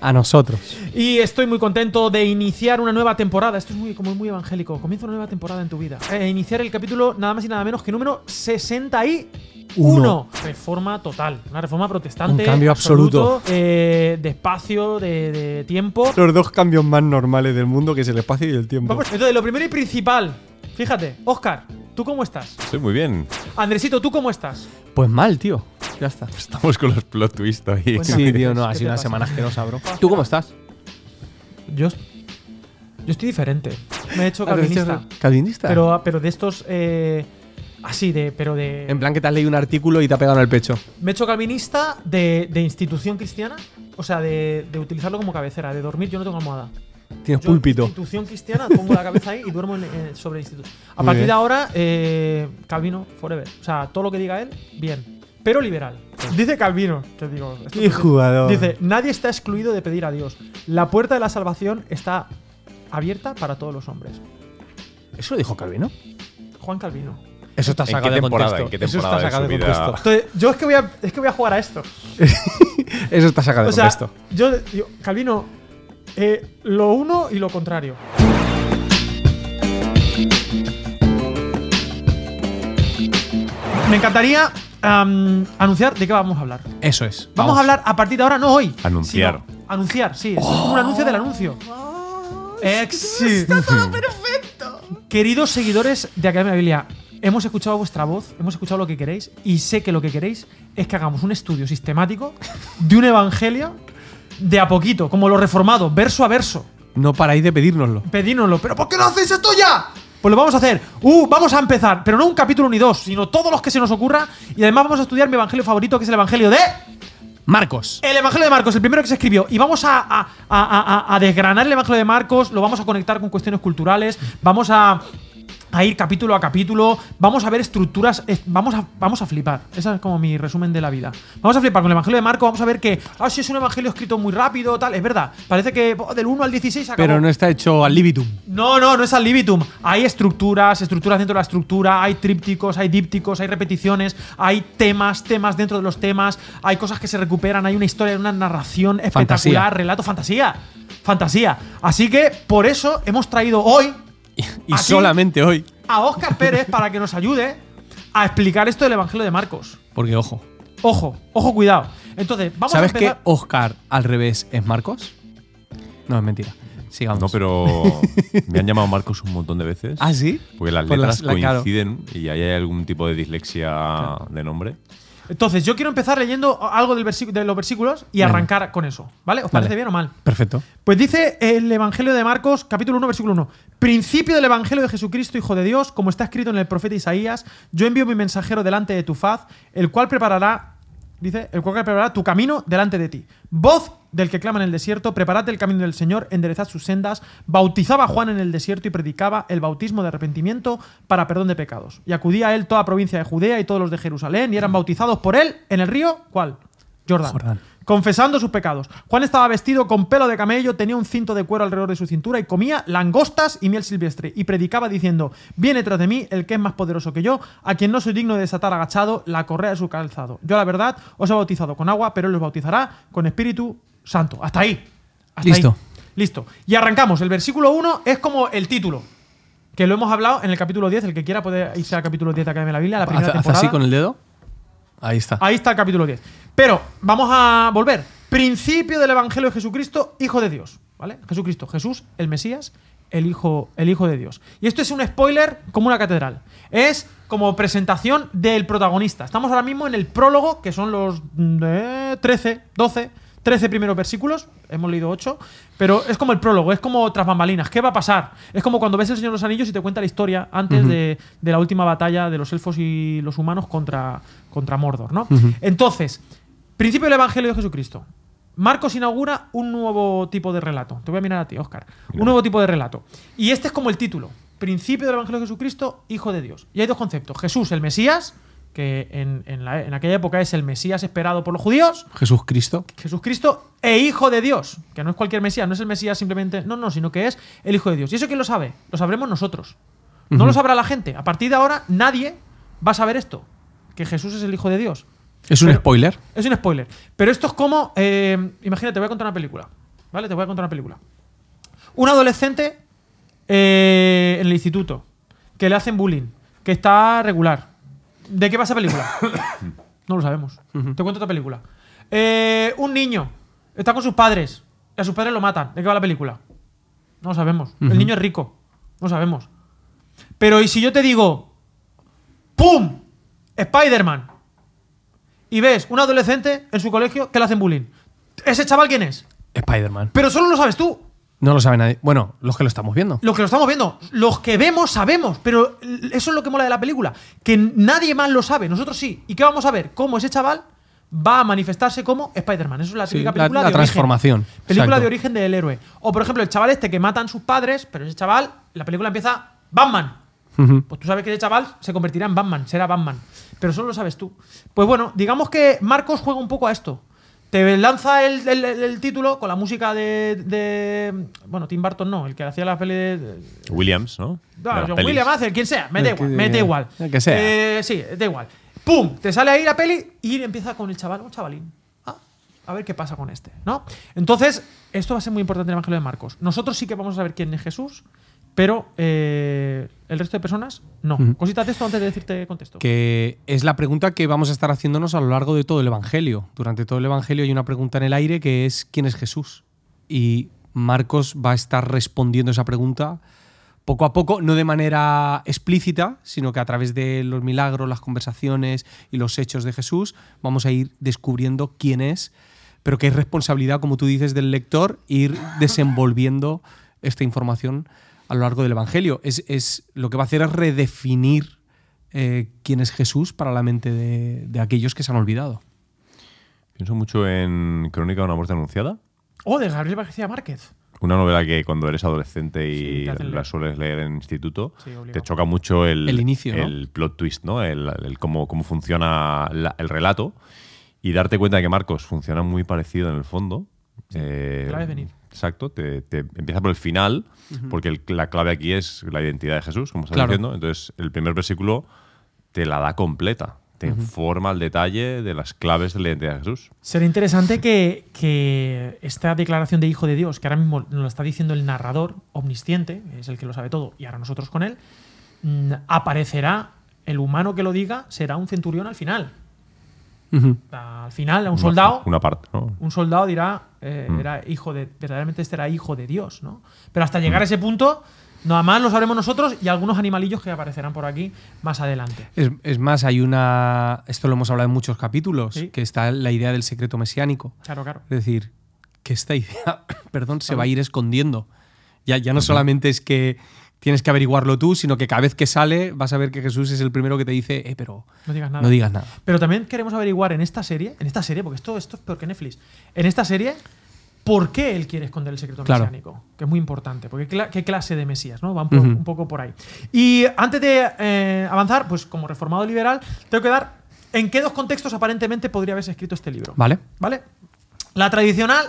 A nosotros. Y estoy muy contento de iniciar una nueva temporada. Esto es muy, como muy evangélico. Comienza una nueva temporada en tu vida. Eh, iniciar el capítulo nada más y nada menos que número 61. Reforma total. Una reforma protestante. Un cambio absoluto. eh, de espacio, de, de tiempo. Los dos cambios más normales del mundo, que es el espacio y el tiempo. Vamos, entonces, lo primero y principal. Fíjate, Oscar, ¿tú cómo estás? Estoy muy bien. Andresito, ¿tú cómo estás? Pues mal, tío. Ya está. Estamos con los plot twists hoy. Cuéntame. Sí, tío, no, ha ¿Qué sido una pasa? semana asquerosa, bro. ¿Tú cómo estás? Yo, yo estoy diferente. Me he hecho Ah, calvinista. ¿Calvinista? Pero, pero de estos. eh, así, de. Pero de. En plan que te has leído un artículo y te ha pegado en el pecho. Me he hecho calvinista de, de institución cristiana. O sea, de, de utilizarlo como cabecera. De dormir, yo no tengo almohada. Tienes Yo, púlpito. Institución cristiana, pongo la cabeza ahí y duermo en- en- sobre el instituto. A Muy partir bien. de ahora, eh, Calvino, forever. O sea, todo lo que diga él, bien. Pero liberal. Dice Calvino, que digo. esto Qué jugador. Dice: Nadie está excluido de pedir a Dios. La puerta de la salvación está abierta para todos los hombres. ¿Eso lo dijo Calvino? Juan Calvino. Eso está ¿En qué sacado de contexto. ¿En qué Eso está de sacado de contexto. Entonces, yo es que voy a, es que voy a jugar a esto. Eso está sacado de O sea, contexto. yo digo, Calvino, eh, lo uno y lo contrario. Me encantaría anunciar de qué vamos a hablar. Eso es. Vamos, a hablar a partir de ahora, no hoy. Anunciar. sino anunciar, sí. Es como un anuncio del anuncio. Ex- Está todo perfecto. Queridos seguidores de Academia Biblia, hemos escuchado vuestra voz, hemos escuchado lo que queréis y sé que lo que queréis es que hagamos un estudio sistemático de un evangelio de a poquito, como lo reformado, verso a verso. No paráis de pedírnoslo. Pedínoslo. ¿Pero por qué no hacéis esto ya? Pues lo vamos a hacer. Uh, vamos a empezar. Pero no un capítulo ni dos, sino todos los que se nos ocurra. Y además vamos a estudiar mi evangelio favorito, que es el evangelio de. Marcos. El Evangelio de Marcos, el primero que se escribió. Y vamos a, a- a- a- a desgranar el Evangelio de Marcos, lo vamos a conectar con cuestiones culturales, vamos a, a ir capítulo a capítulo, vamos a ver estructuras, es- vamos a, vamos a flipar. Ese es como mi resumen de la vida. Vamos a flipar con el Evangelio de Marcos, vamos a ver que, ah, si es un Evangelio escrito muy rápido, tal, es verdad. Parece que oh, del 1 al 16 acabó. Pero no está hecho al libitum. No, no, no es al libitum. Hay estructuras, estructuras dentro de la estructura, hay trípticos, hay dípticos, hay repeticiones, hay temas, temas dentro de los temas, hay cosas que se recuperan, hay una historia, una narración espectacular, Fantasía. relato, fantasía. Fantasía. Así que por eso hemos traído hoy Y solamente hoy. a Óscar Pérez para que nos ayude a explicar esto del Evangelio de Marcos. Porque, ojo. Ojo, ojo, cuidado. Entonces, vamos ¿Sabes a que empezar. Oscar al revés es Marcos? No, es mentira. Sigamos. No, pero me han llamado Marcos un montón de veces. ¿Ah, sí? Porque las Pues letras las- la- claro. coinciden y ahí hay algún tipo de dislexia de nombre. Entonces, yo quiero empezar leyendo algo del de los versículos y Venga. arrancar con eso. ¿Vale? ¿Os parece Vale. bien o mal? Perfecto. Pues dice el Evangelio de Marcos, capítulo 1, versículo 1. Principio del Evangelio de Jesucristo, Hijo de Dios, como está escrito en el profeta Isaías, yo envío mi mensajero delante de tu faz, el cual preparará, dice, el cual preparará tu camino delante de ti. Voz del que clama en el desierto, preparad el camino del Señor, enderezad sus sendas. Bautizaba a Juan en el desierto y predicaba el bautismo de arrepentimiento para perdón de pecados. Y acudía a él toda provincia de Judea y todos los de Jerusalén, y eran bautizados por él en el río, ¿cuál? Jordán Jordán. Confesando sus pecados. Juan estaba vestido con pelo de camello, tenía un cinto de cuero alrededor de su cintura y comía langostas y miel silvestre y predicaba diciendo, viene tras de mí el que es más poderoso que yo, a quien no soy digno de desatar agachado la correa de su calzado. Yo la verdad os he bautizado con agua, pero él los bautizará con Espíritu Santo. Hasta ahí. Hasta Listo. ahí. Listo. Y arrancamos. El versículo 1 es como el título. Que lo hemos hablado en el capítulo 10. El que quiera puede irse al capítulo 10 de Academia de la Biblia, la primera temporada. así con el dedo. Ahí está. Ahí está el capítulo 10. Pero vamos a volver. Principio del Evangelio de Jesucristo, Hijo de Dios. ¿Vale? Jesucristo, Jesús, el Mesías, el Hijo, el Hijo de Dios. Y esto es un spoiler como una catedral. Es como presentación del protagonista. Estamos ahora mismo en el prólogo, que son los eh, 13, 12, 13 primeros versículos. Hemos leído 8. Pero es como el prólogo, es como tras bambalinas. ¿Qué va a pasar? Es como cuando ves El Señor de los Anillos y te cuenta la historia antes de, de la última batalla de los elfos y los humanos contra, contra Mordor, ¿no? Entonces, principio del Evangelio de Jesucristo. Marcos inaugura un nuevo tipo de relato. Te voy a mirar a ti, Oscar. Un nuevo tipo de relato. Y este es como el título. Principio del Evangelio de Jesucristo, Hijo de Dios. Y hay dos conceptos. Jesús, el Mesías, que en, en la- en aquella época es el Mesías esperado por los judíos. Jesús Cristo. Jesucristo e Hijo de Dios. Que no es cualquier Mesías, no es el Mesías simplemente. No, no, sino que es el Hijo de Dios. ¿Y eso quién lo sabe? Lo sabremos nosotros. No lo sabrá la gente. A partir de ahora, nadie va a saber esto. Que Jesús es el Hijo de Dios. Es un Pero- spoiler. Es un spoiler. Pero esto es como. eh, imagínate, voy a contar una película. ¿vale? Te voy a contar una película. Un adolescente eh, en el instituto que le hacen bullying, que está regular. ¿De qué va esa película? no lo sabemos. Te cuento otra película. Eh, un niño está con sus padres y a sus padres lo matan. ¿De qué va la película? No lo sabemos. El niño es rico. No lo sabemos. Pero ¿y si yo te digo, ¡pum! Spider-Man. Y ves un adolescente en su colegio que le hacen bullying. ¿Ese chaval quién es? Spider-Man. Pero solo lo sabes tú. No lo sabe nadie. Bueno, los que lo estamos viendo. Los que lo estamos viendo, los que vemos sabemos, pero eso es lo que mola de la película, que nadie más lo sabe, nosotros sí. ¿Y qué vamos a ver? Cómo ese chaval va a manifestarse como Spider-Man. Eso es la típica la- película la de transformación. Origen. Película Exacto. de origen del héroe. O por ejemplo, el chaval este que matan sus padres, pero ese chaval, la película empieza Batman. Pues tú sabes que ese chaval se convertirá en Batman, será Batman. Pero solo lo sabes tú. Pues bueno, digamos que Marcos juega un poco a esto. Te lanza el, el- título con la música de, de- Bueno, Tim Burton no, el que hacía la peli de. de- Williams, ¿no? no, las John pelis. Williams hace, quien sea, me da igual, me da igual. el que sea. Eh, sí, da igual. ¡Pum! Te sale ahí la peli y empieza con el chaval, un chavalín. Ah, a ver qué pasa con este, ¿no? Entonces, esto va a ser muy importante en el Evangelio de Marcos. Nosotros sí que vamos a saber quién es Jesús, pero eh, el resto de personas no. Ujú. Cositas de esto antes de decirte contexto. Que es la pregunta que vamos a estar haciéndonos a lo largo de todo el Evangelio. Durante todo el Evangelio hay una pregunta en el aire que es ¿quién es Jesús? Y Marcos va a estar respondiendo esa pregunta poco a poco, no de manera explícita, sino que a través de los milagros, las conversaciones y los hechos de Jesús vamos a ir descubriendo quién es, pero que es responsabilidad, como tú dices, del lector ir desenvolviendo esta información a lo largo del Evangelio. Es, es- lo que va a hacer es redefinir eh, quién es Jesús para la mente de, de aquellos que se han olvidado. Pienso mucho en Crónica de una muerte anunciada. Oh, de Gabriel García Márquez. Una novela que cuando eres adolescente y la sueles leer en instituto, Sí, te choca mucho el, El inicio, ¿no? el plot twist, ¿no? El, el cómo, cómo funciona la- el relato y darte cuenta de que Marcos funciona muy parecido en el fondo. Eh, venir. Exacto, te, te empieza por el final, porque el- la clave aquí es la identidad de Jesús, como estás Claro. diciendo. Entonces, el primer versículo te la da completa, te informa al detalle de las claves de la identidad de Jesús. Será interesante que, que esta declaración de Hijo de Dios, que ahora mismo nos lo está diciendo el narrador omnisciente, es el que lo sabe todo, y ahora nosotros con él, mm, aparecerá el humano que lo diga, será un centurión al final. Al final, un soldado, Una parte, ¿no? un soldado dirá, eh, Mm. era hijo de, verdaderamente este era hijo de Dios, ¿no? Pero hasta llegar a ese punto, nada más lo sabremos nosotros y algunos animalillos que aparecerán por aquí más adelante. Es, es más, hay una. Esto lo hemos hablado en muchos capítulos, Sí. que está la idea del secreto mesiánico. Claro, claro. Es decir, que esta idea, perdón, se va a ir escondiendo. Ya, ya no solamente es que tienes que averiguarlo tú, sino que cada vez que sale vas a ver que Jesús es el primero que te dice, eh, pero No digas nada. no digas nada. Pero también queremos averiguar en esta serie, en esta serie, porque esto, esto es peor que Netflix, en esta serie, ¿por qué él quiere esconder el secreto Claro. mesiánico? Que es muy importante, porque qué clase de Mesías, ¿no? Van por- un poco por ahí. Y antes de eh, avanzar, pues como reformado liberal, tengo que dar en qué dos contextos aparentemente podría haberse escrito este libro. ¿Vale? ¿Vale? La tradicional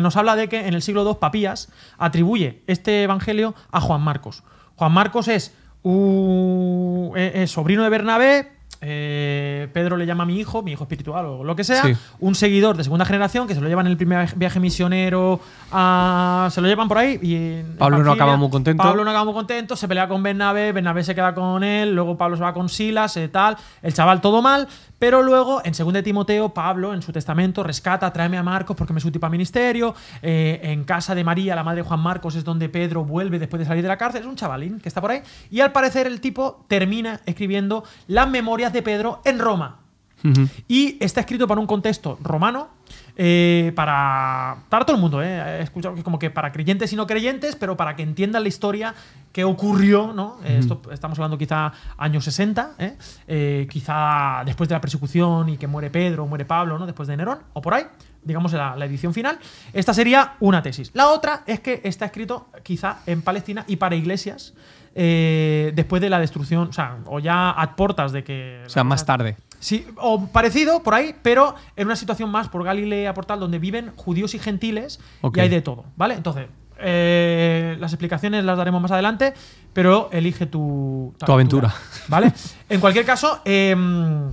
nos habla de que en el siglo II Papías atribuye este evangelio a Juan Marcos. Juan Marcos es, un- es- es sobrino de Bernabé. eh, Pedro le llama a mi hijo, mi hijo espiritual o lo que sea, Sí. un seguidor de segunda generación que se lo llevan en el primer viaje misionero, a- se lo llevan por ahí. Y Pablo no acaba muy contento. Pablo no acaba muy contento, se pelea con Bernabé, Bernabé se queda con él, luego Pablo se va con Silas, eh, tal, el chaval todo mal, pero luego en 2 de Timoteo, Pablo en su testamento rescata, tráeme a Marcos porque me es útil para ministerio, eh, en casa de María, la madre de Juan Marcos, es donde Pedro vuelve después de salir de la cárcel, es un chavalín que está por ahí, y al parecer el tipo termina escribiendo las memorias de Pedro en Roma. Y está escrito para un contexto romano, eh, para, para todo el mundo, eh. He escuchado que como que para creyentes y no creyentes, pero para que entiendan la historia que ocurrió, ¿no? Eh, Esto estamos hablando quizá años 60, ¿eh? Quizá después de la persecución y que muere Pedro, muere Pablo, ¿no? Después de Nerón, o por ahí, digamos la, la edición final. Esta sería una tesis. La otra es que está escrito quizá en Palestina y para iglesias. eh, después de la destrucción, o sea, o ya a portas de que. O sea, más tarde. Sí, o parecido por ahí, pero en una situación más por Galilea, por tal, donde viven judíos y gentiles y hay de todo, ¿vale? Entonces, eh, las explicaciones las daremos más adelante, pero elige tu, Tu aventura. ¿Vale? en cualquier caso, em,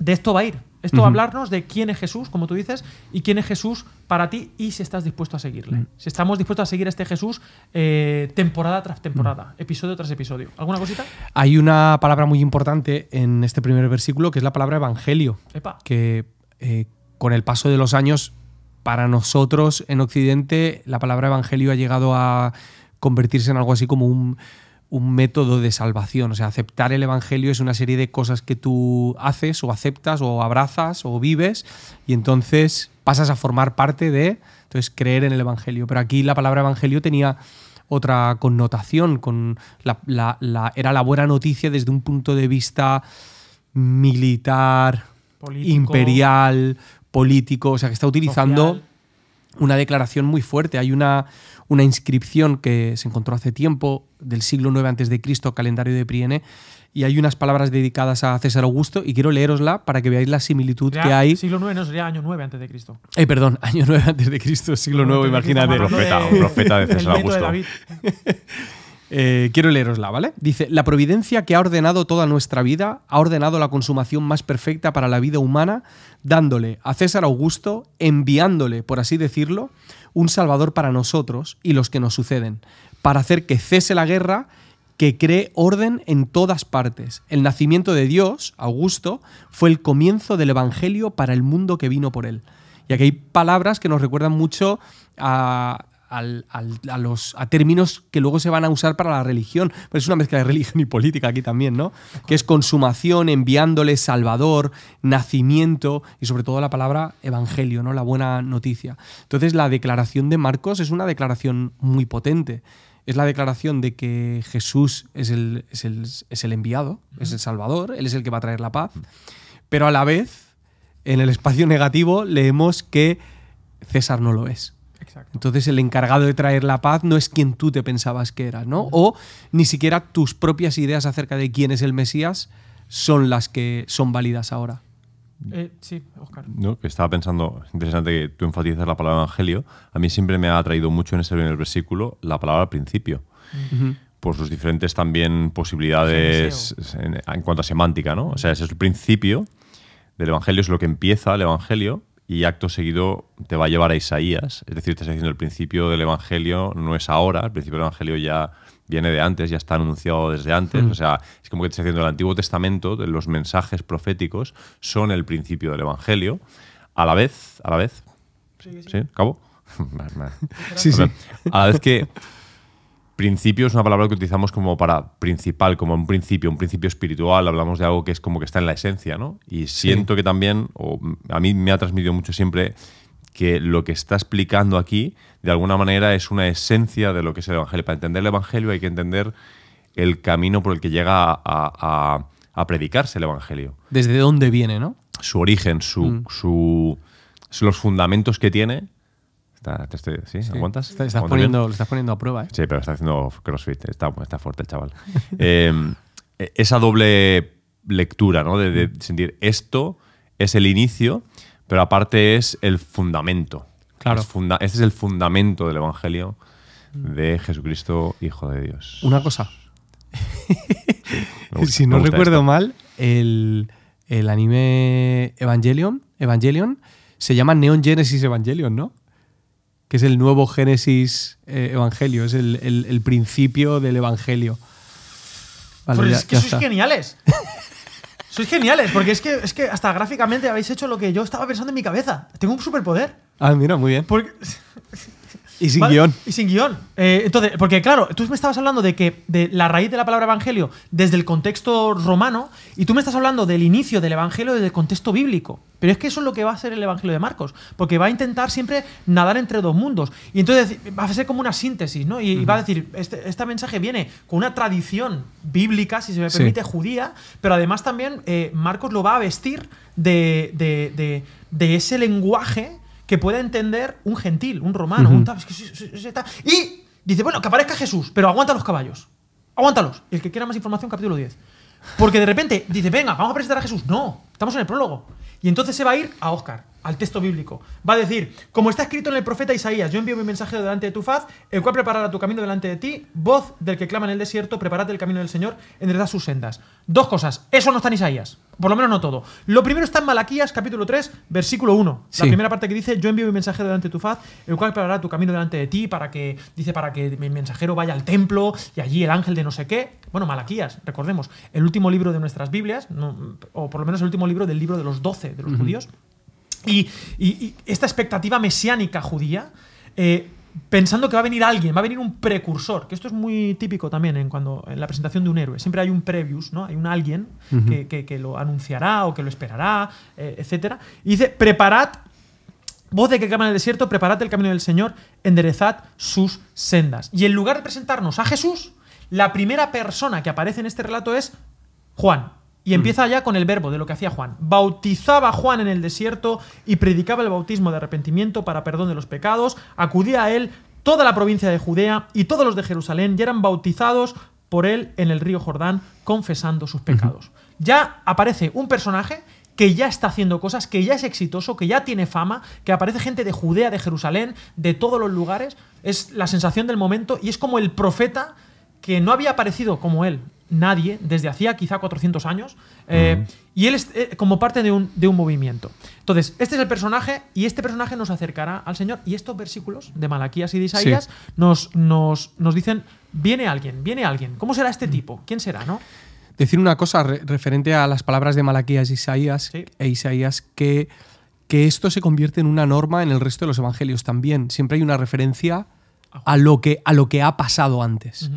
de esto va a ir Esto va a hablarnos de quién es Jesús, como tú dices, y quién es Jesús para ti y si estás dispuesto a seguirle. Si estamos dispuestos a seguir a este Jesús eh, temporada tras temporada, episodio tras episodio. ¿Alguna cosita? Hay una palabra muy importante en este primer versículo que es la palabra evangelio, Epa. que eh, con el paso de los años, para nosotros en Occidente, la palabra evangelio ha llegado a convertirse en algo así como un, un método de salvación. O sea, aceptar el evangelio es una serie de cosas que tú haces o aceptas o abrazas o vives y entonces pasas a formar parte de, entonces, creer en el evangelio. Pero aquí la palabra evangelio tenía otra connotación, con la- la- la- era la buena noticia desde un punto de vista militar, Político. imperial, político, o sea que está utilizando Social. Una declaración muy fuerte. Hay una, una inscripción que se encontró hace tiempo del siglo IX antes de Cristo, calendario de Priene, y hay unas palabras dedicadas a César Augusto y quiero leerosla para que veáis la similitud Sería que hay. Siglo IX, no, sería año 9 antes de Cristo. Eh, perdón, año 9 antes de Cristo, siglo IX, imagínate. Profeta, un profeta de César de Augusto. David. Eh, quiero leerosla, ¿vale? Dice, la providencia que ha ordenado toda nuestra vida, ha ordenado la consumación más perfecta para la vida humana, dándole a César Augusto, enviándole, por así decirlo, un salvador para nosotros y los que nos suceden, para hacer que cese la guerra, que cree orden en todas partes. El nacimiento de Dios, Augusto, fue el comienzo del Evangelio para el mundo que vino por él. Y aquí hay palabras que nos recuerdan mucho a, a los, a términos que luego se van a usar para la religión. Pero es una mezcla de religión y política aquí también, ¿no? Que es consumación, enviándole, salvador, nacimiento y sobre todo la palabra evangelio, ¿no? La buena noticia. Entonces la declaración de Marcos es una declaración muy potente. Es la declaración de que Jesús es el, es el- es el enviado, es el Salvador, Él es el que va a traer la paz. Pero a la vez, en el espacio negativo, leemos que César no lo es. Exacto. Entonces el encargado de traer la paz no es quien tú te pensabas que eras, ¿no? O ni siquiera tus propias ideas acerca de quién es el Mesías son las que son válidas ahora. Eh, sí, Oscar. ¿no? que estaba pensando, es interesante que tú enfatizas la palabra evangelio. A mí siempre me ha atraído mucho en ese primer versículo la palabra principio, por sus diferentes también posibilidades en, en cuanto a semántica, ¿no? O sea, ese es el principio del evangelio, es lo que empieza el evangelio y acto seguido te va a llevar a Isaías. Es decir, te está diciendo el principio del evangelio no es ahora, el principio del evangelio ya viene de antes, ya está anunciado desde antes. O sea, es como que te está diciendo el Antiguo Testamento, de los mensajes proféticos son el principio del evangelio. A la vez, a la vez, ¿sí? Vale, vale. Sí, ver, A la vez que principio es una palabra que utilizamos como para principal, como un principio, un principio espiritual, hablamos de algo que es como que está en la esencia, ¿no? Y siento que también, o a mí me ha transmitido mucho siempre que lo que está explicando aquí, de alguna manera, es una esencia de lo que es el Evangelio. Para entender el Evangelio hay que entender el camino por el que llega a, a- a predicarse el Evangelio ¿Desde dónde viene, no? su origen, su, Mm. su- su- los fundamentos que tiene. Está- te estoy- ¿Sí? ¿Aguantas? Está- estás poniendo, lo estás poniendo a prueba, ¿eh? Sí, pero está haciendo crossfit. Está, está fuerte el chaval. Eh, esa doble lectura, ¿no? De, de sentir esto es el inicio, pero aparte es el fundamento. Claro. Es funda- este es el fundamento del Evangelio de Jesucristo, Hijo de Dios. Una cosa. Gusta- si no recuerdo esto. mal, el, el anime Evangelion, Evangelion se llama Neon Genesis Evangelion, ¿no? Que es el nuevo Génesis eh, Evangelio, es el, el- el principio del Evangelio. Vale, ya- es que sois está. geniales. sois geniales, porque es que, es que hasta gráficamente habéis hecho lo que yo estaba pensando en mi cabeza. Tengo un superpoder. Ah, mira, muy bien. Porque, Y sin ¿Vale? guion. Y sin guion. Eh, entonces, porque claro, tú me estabas hablando de que de la raíz de la palabra evangelio desde el contexto romano y tú me estás hablando del inicio del evangelio desde el contexto bíblico. Pero es que eso es lo que va a ser el evangelio de Marcos, porque va a intentar siempre nadar entre dos mundos. Y entonces va a ser como una síntesis, ¿no? Y, va a decir, este, este mensaje viene con una tradición bíblica, si se me Sí. permite, judía, pero además también eh, Marcos lo va a vestir de, de- de- de ese lenguaje que pueda entender un gentil, un romano, un tal, es que. Y dice, bueno, que aparezca Jesús, pero aguanta los caballos. Aguántalos. El que quiera más información, capítulo 10. Porque de repente dice, venga, vamos a presentar a Jesús. No. Estamos en el prólogo. Y entonces se va a ir a Oscar, al texto bíblico. Va a decir, como está escrito en el profeta Isaías, yo envío mi mensaje delante de tu faz, el cual preparará tu camino delante de ti, voz del que clama en el desierto, preparad el camino del Señor, enderezad sus sendas. Dos cosas, eso no está en Isaías, por lo menos no todo. Lo primero está en Malaquías, capítulo 3, versículo 1. Sí. La primera parte que dice, yo envío mi mensaje delante de tu faz, el cual preparará tu camino delante de ti, para que, dice, para que mi mensajero vaya al templo, y allí el ángel de no sé qué. Bueno, Malaquías, recordemos, el último libro de nuestras Biblias, no- o por lo menos el último libro del libro de los doce de los judíos. Y, y- y esta expectativa mesiánica judía, eh, pensando que va a venir alguien, va a venir un precursor, que esto es muy típico también en, cuando, en la presentación de un héroe. Siempre hay un previous, ¿no? Hay un alguien que, que- que lo anunciará o que lo esperará, eh, etc. Y dice, preparad, voz de que clama en el desierto, preparad el camino del Señor, enderezad sus sendas. Y en lugar de presentarnos a Jesús, la primera persona que aparece en este relato es Juan. Y empieza ya con el verbo de lo que hacía Juan. Bautizaba a Juan en el desierto y predicaba el bautismo de arrepentimiento para perdón de los pecados. Acudía a él toda la provincia de Judea y todos los de Jerusalén y eran bautizados por él en el río Jordán, confesando sus pecados. Ya aparece un personaje que ya está haciendo cosas, que ya es exitoso, que ya tiene fama, que aparece gente de Judea, de Jerusalén, de todos los lugares. Es la sensación del momento y es como el profeta que no había aparecido como él nadie desde hacía quizá 400 años eh, y él es eh, como parte de un, de un movimiento. Entonces, este es el personaje y este personaje nos acercará al Señor y estos versículos de Malaquías y de Isaías Sí. nos, nos, nos dicen, viene alguien, viene alguien. ¿Cómo será este tipo? ¿Quién será? ¿no? Decir una cosa re- referente a las palabras de Malaquías y Isaías, Sí. e Isaías, que, que esto se convierte en una norma en el resto de los evangelios también. Siempre hay una referencia a lo que, a lo que ha pasado antes.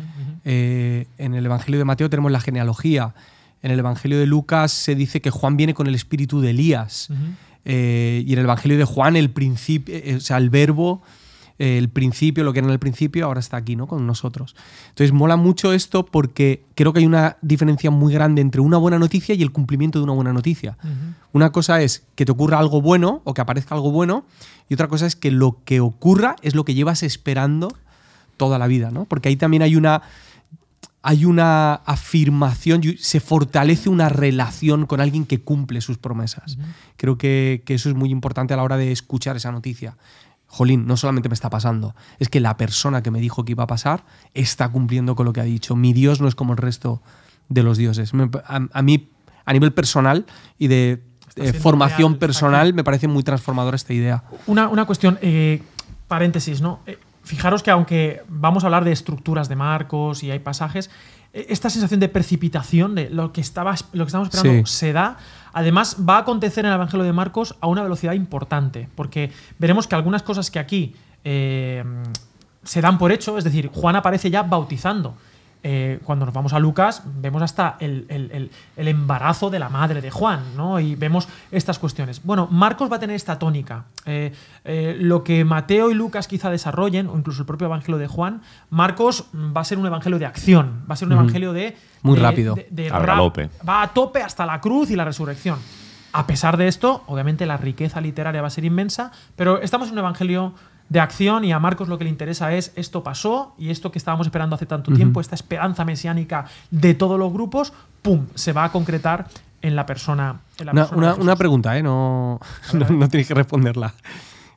Eh, en el Evangelio de Mateo tenemos la genealogía. En el Evangelio de Lucas se dice que Juan viene con el espíritu de Elías. Eh, y en el Evangelio de Juan, el principio, eh, o sea, el verbo, el principio, lo que era en el principio, ahora está aquí, ¿no? Con nosotros. Entonces, mola mucho esto porque creo que hay una diferencia muy grande entre una buena noticia y el cumplimiento de una buena noticia. Una cosa es que te ocurra algo bueno o que aparezca algo bueno, y otra cosa es que lo que ocurra es lo que llevas esperando toda la vida, ¿no? Porque ahí también hay una hay una afirmación, se fortalece una relación con alguien que cumple sus promesas. Creo que, que eso es muy importante a la hora de escuchar esa noticia. Jolín, no solamente me está pasando, es que la persona que me dijo que iba a pasar está cumpliendo con lo que ha dicho. Mi Dios no es como el resto de los dioses. A, a mí, a nivel personal y de eh, formación real personal, aquí. me parece muy transformadora esta idea. Una, una cuestión, eh, paréntesis, ¿no? Eh, fijaros que aunque vamos a hablar de estructuras de marcos y hay pasajes, eh, esta sensación de precipitación, de lo que, estaba, lo que estamos esperando, Sí. se da. Además, va a acontecer en el Evangelio de Marcos a una velocidad importante, porque veremos que algunas cosas que aquí se dan por hecho, es decir, Juan aparece ya bautizando. Eh, cuando nos vamos a Lucas, vemos hasta el, el- el- el embarazo de la madre de Juan, ¿no? Y vemos estas cuestiones. Bueno, Marcos va a tener esta tónica. Eh, eh, lo que Mateo y Lucas quizá desarrollen, o incluso el propio evangelio de Juan, Marcos va a ser un evangelio de acción, va a ser un evangelio de. Muy de- rápido. de- galope. Va a tope hasta la cruz y la resurrección. A pesar de esto, obviamente la riqueza literaria va a ser inmensa, pero estamos en un evangelio de acción y a Marcos lo que le interesa es esto pasó y esto que estábamos esperando hace tanto tiempo, esta esperanza mesiánica de todos los grupos, ¡pum! se va a concretar en la persona. en la Una, persona una- pregunta, ¿eh? no, no, no tenéis que responderla.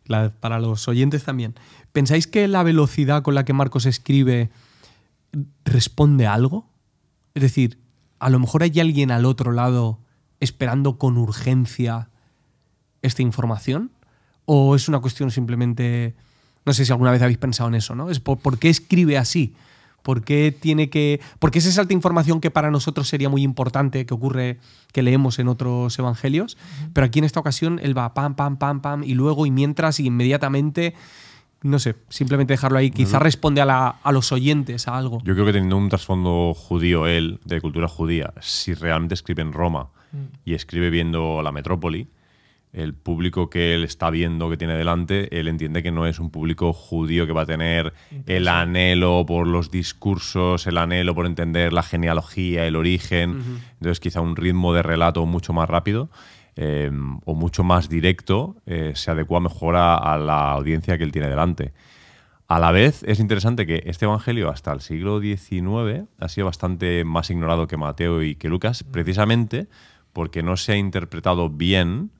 La- para los oyentes también. ¿Pensáis que la velocidad con la que Marcos escribe responde a algo? Es decir, a lo mejor hay alguien al otro lado esperando con urgencia esta información? ¿O es una cuestión simplemente... No sé si alguna vez habéis pensado en eso, ¿no? Es por, ¿Por qué escribe así? ¿Por qué tiene que.? ¿Por qué ese salto de información que para nosotros sería muy importante, que ocurre, que leemos en otros evangelios? Pero aquí en esta ocasión él va pam, pam, pam, pam, y luego, y mientras, y inmediatamente. No sé, simplemente dejarlo ahí. Quizá responde a, la- a los oyentes a algo. Yo creo que teniendo un trasfondo judío él, de cultura judía, si realmente escribe en Roma y escribe viendo la metrópoli, el público que él está viendo, que tiene delante, él entiende que no es un público judío que va a tener el anhelo por los discursos, el anhelo por entender la genealogía, el origen. Entonces quizá un ritmo de relato mucho más rápido. eh, o mucho más directo eh, se adecua mejor a, a la audiencia que él tiene delante. A la vez, es interesante que este evangelio hasta el siglo XIX ha sido bastante más ignorado que Mateo y que Lucas, precisamente porque no se ha interpretado bien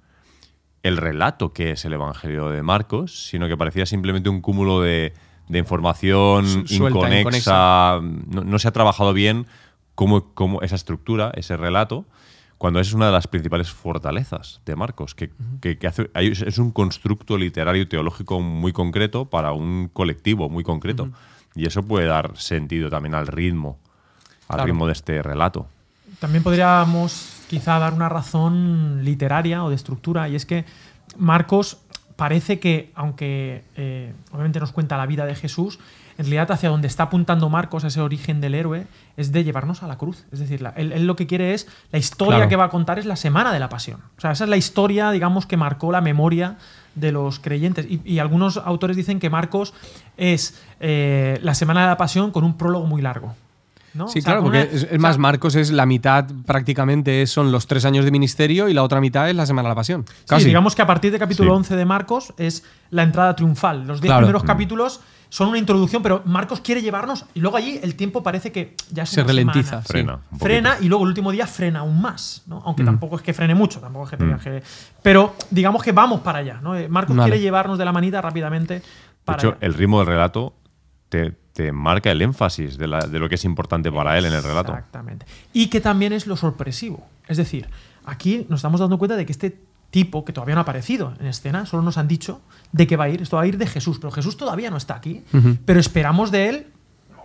el relato que es el Evangelio de Marcos, sino que parecía simplemente un cúmulo de, de información suelta, inconexa. No, no se ha trabajado bien cómo, cómo esa estructura, ese relato, cuando es una de las principales fortalezas de Marcos, que, que- que hace- es un constructo literario y teológico muy concreto para un colectivo muy concreto. Y eso puede dar sentido también al ritmo, al Claro. ritmo de este relato. También podríamos quizá dar una razón literaria o de estructura, y es que Marcos parece que, aunque eh, obviamente nos cuenta la vida de Jesús, en realidad hacia donde está apuntando Marcos, ese origen del héroe, es de llevarnos a la cruz. Es decir, la- él, él lo que quiere es, la historia Claro. que va a contar es la semana de la pasión. O sea, esa es la historia, digamos, que marcó la memoria de los creyentes. Y, y algunos autores dicen que Marcos es eh, la semana de la pasión con un prólogo muy largo. ¿No? Sí, O sea, claro, porque una- es, es o sea, más, Marcos es la mitad prácticamente son los tres años de ministerio y la otra mitad es la Semana de la Pasión. Sí, Casi. digamos que a partir del capítulo Sí. 11 de Marcos es la entrada triunfal. Los 10 Claro. primeros Mm. capítulos son una introducción, pero Marcos quiere llevarnos y luego allí el tiempo parece que ya Se ralentiza, semana. sí. Frena. Frena y luego el último día frena aún más, ¿no? Aunque Mm. tampoco es que frene mucho, tampoco es que tenga Mm. que- Pero digamos que vamos para allá, ¿no? Eh, Marcos Vale. quiere llevarnos de la manita rápidamente De para hecho, allá. el ritmo del relato te, te marca el énfasis de, la- de lo que es importante para él en el relato. Exactamente. Y que también es lo sorpresivo. Es decir, aquí nos estamos dando cuenta de que este tipo, que todavía no ha aparecido en escena, solo nos han dicho de que va a ir. Esto va a ir de Jesús, pero Jesús todavía no está aquí. Pero esperamos de él,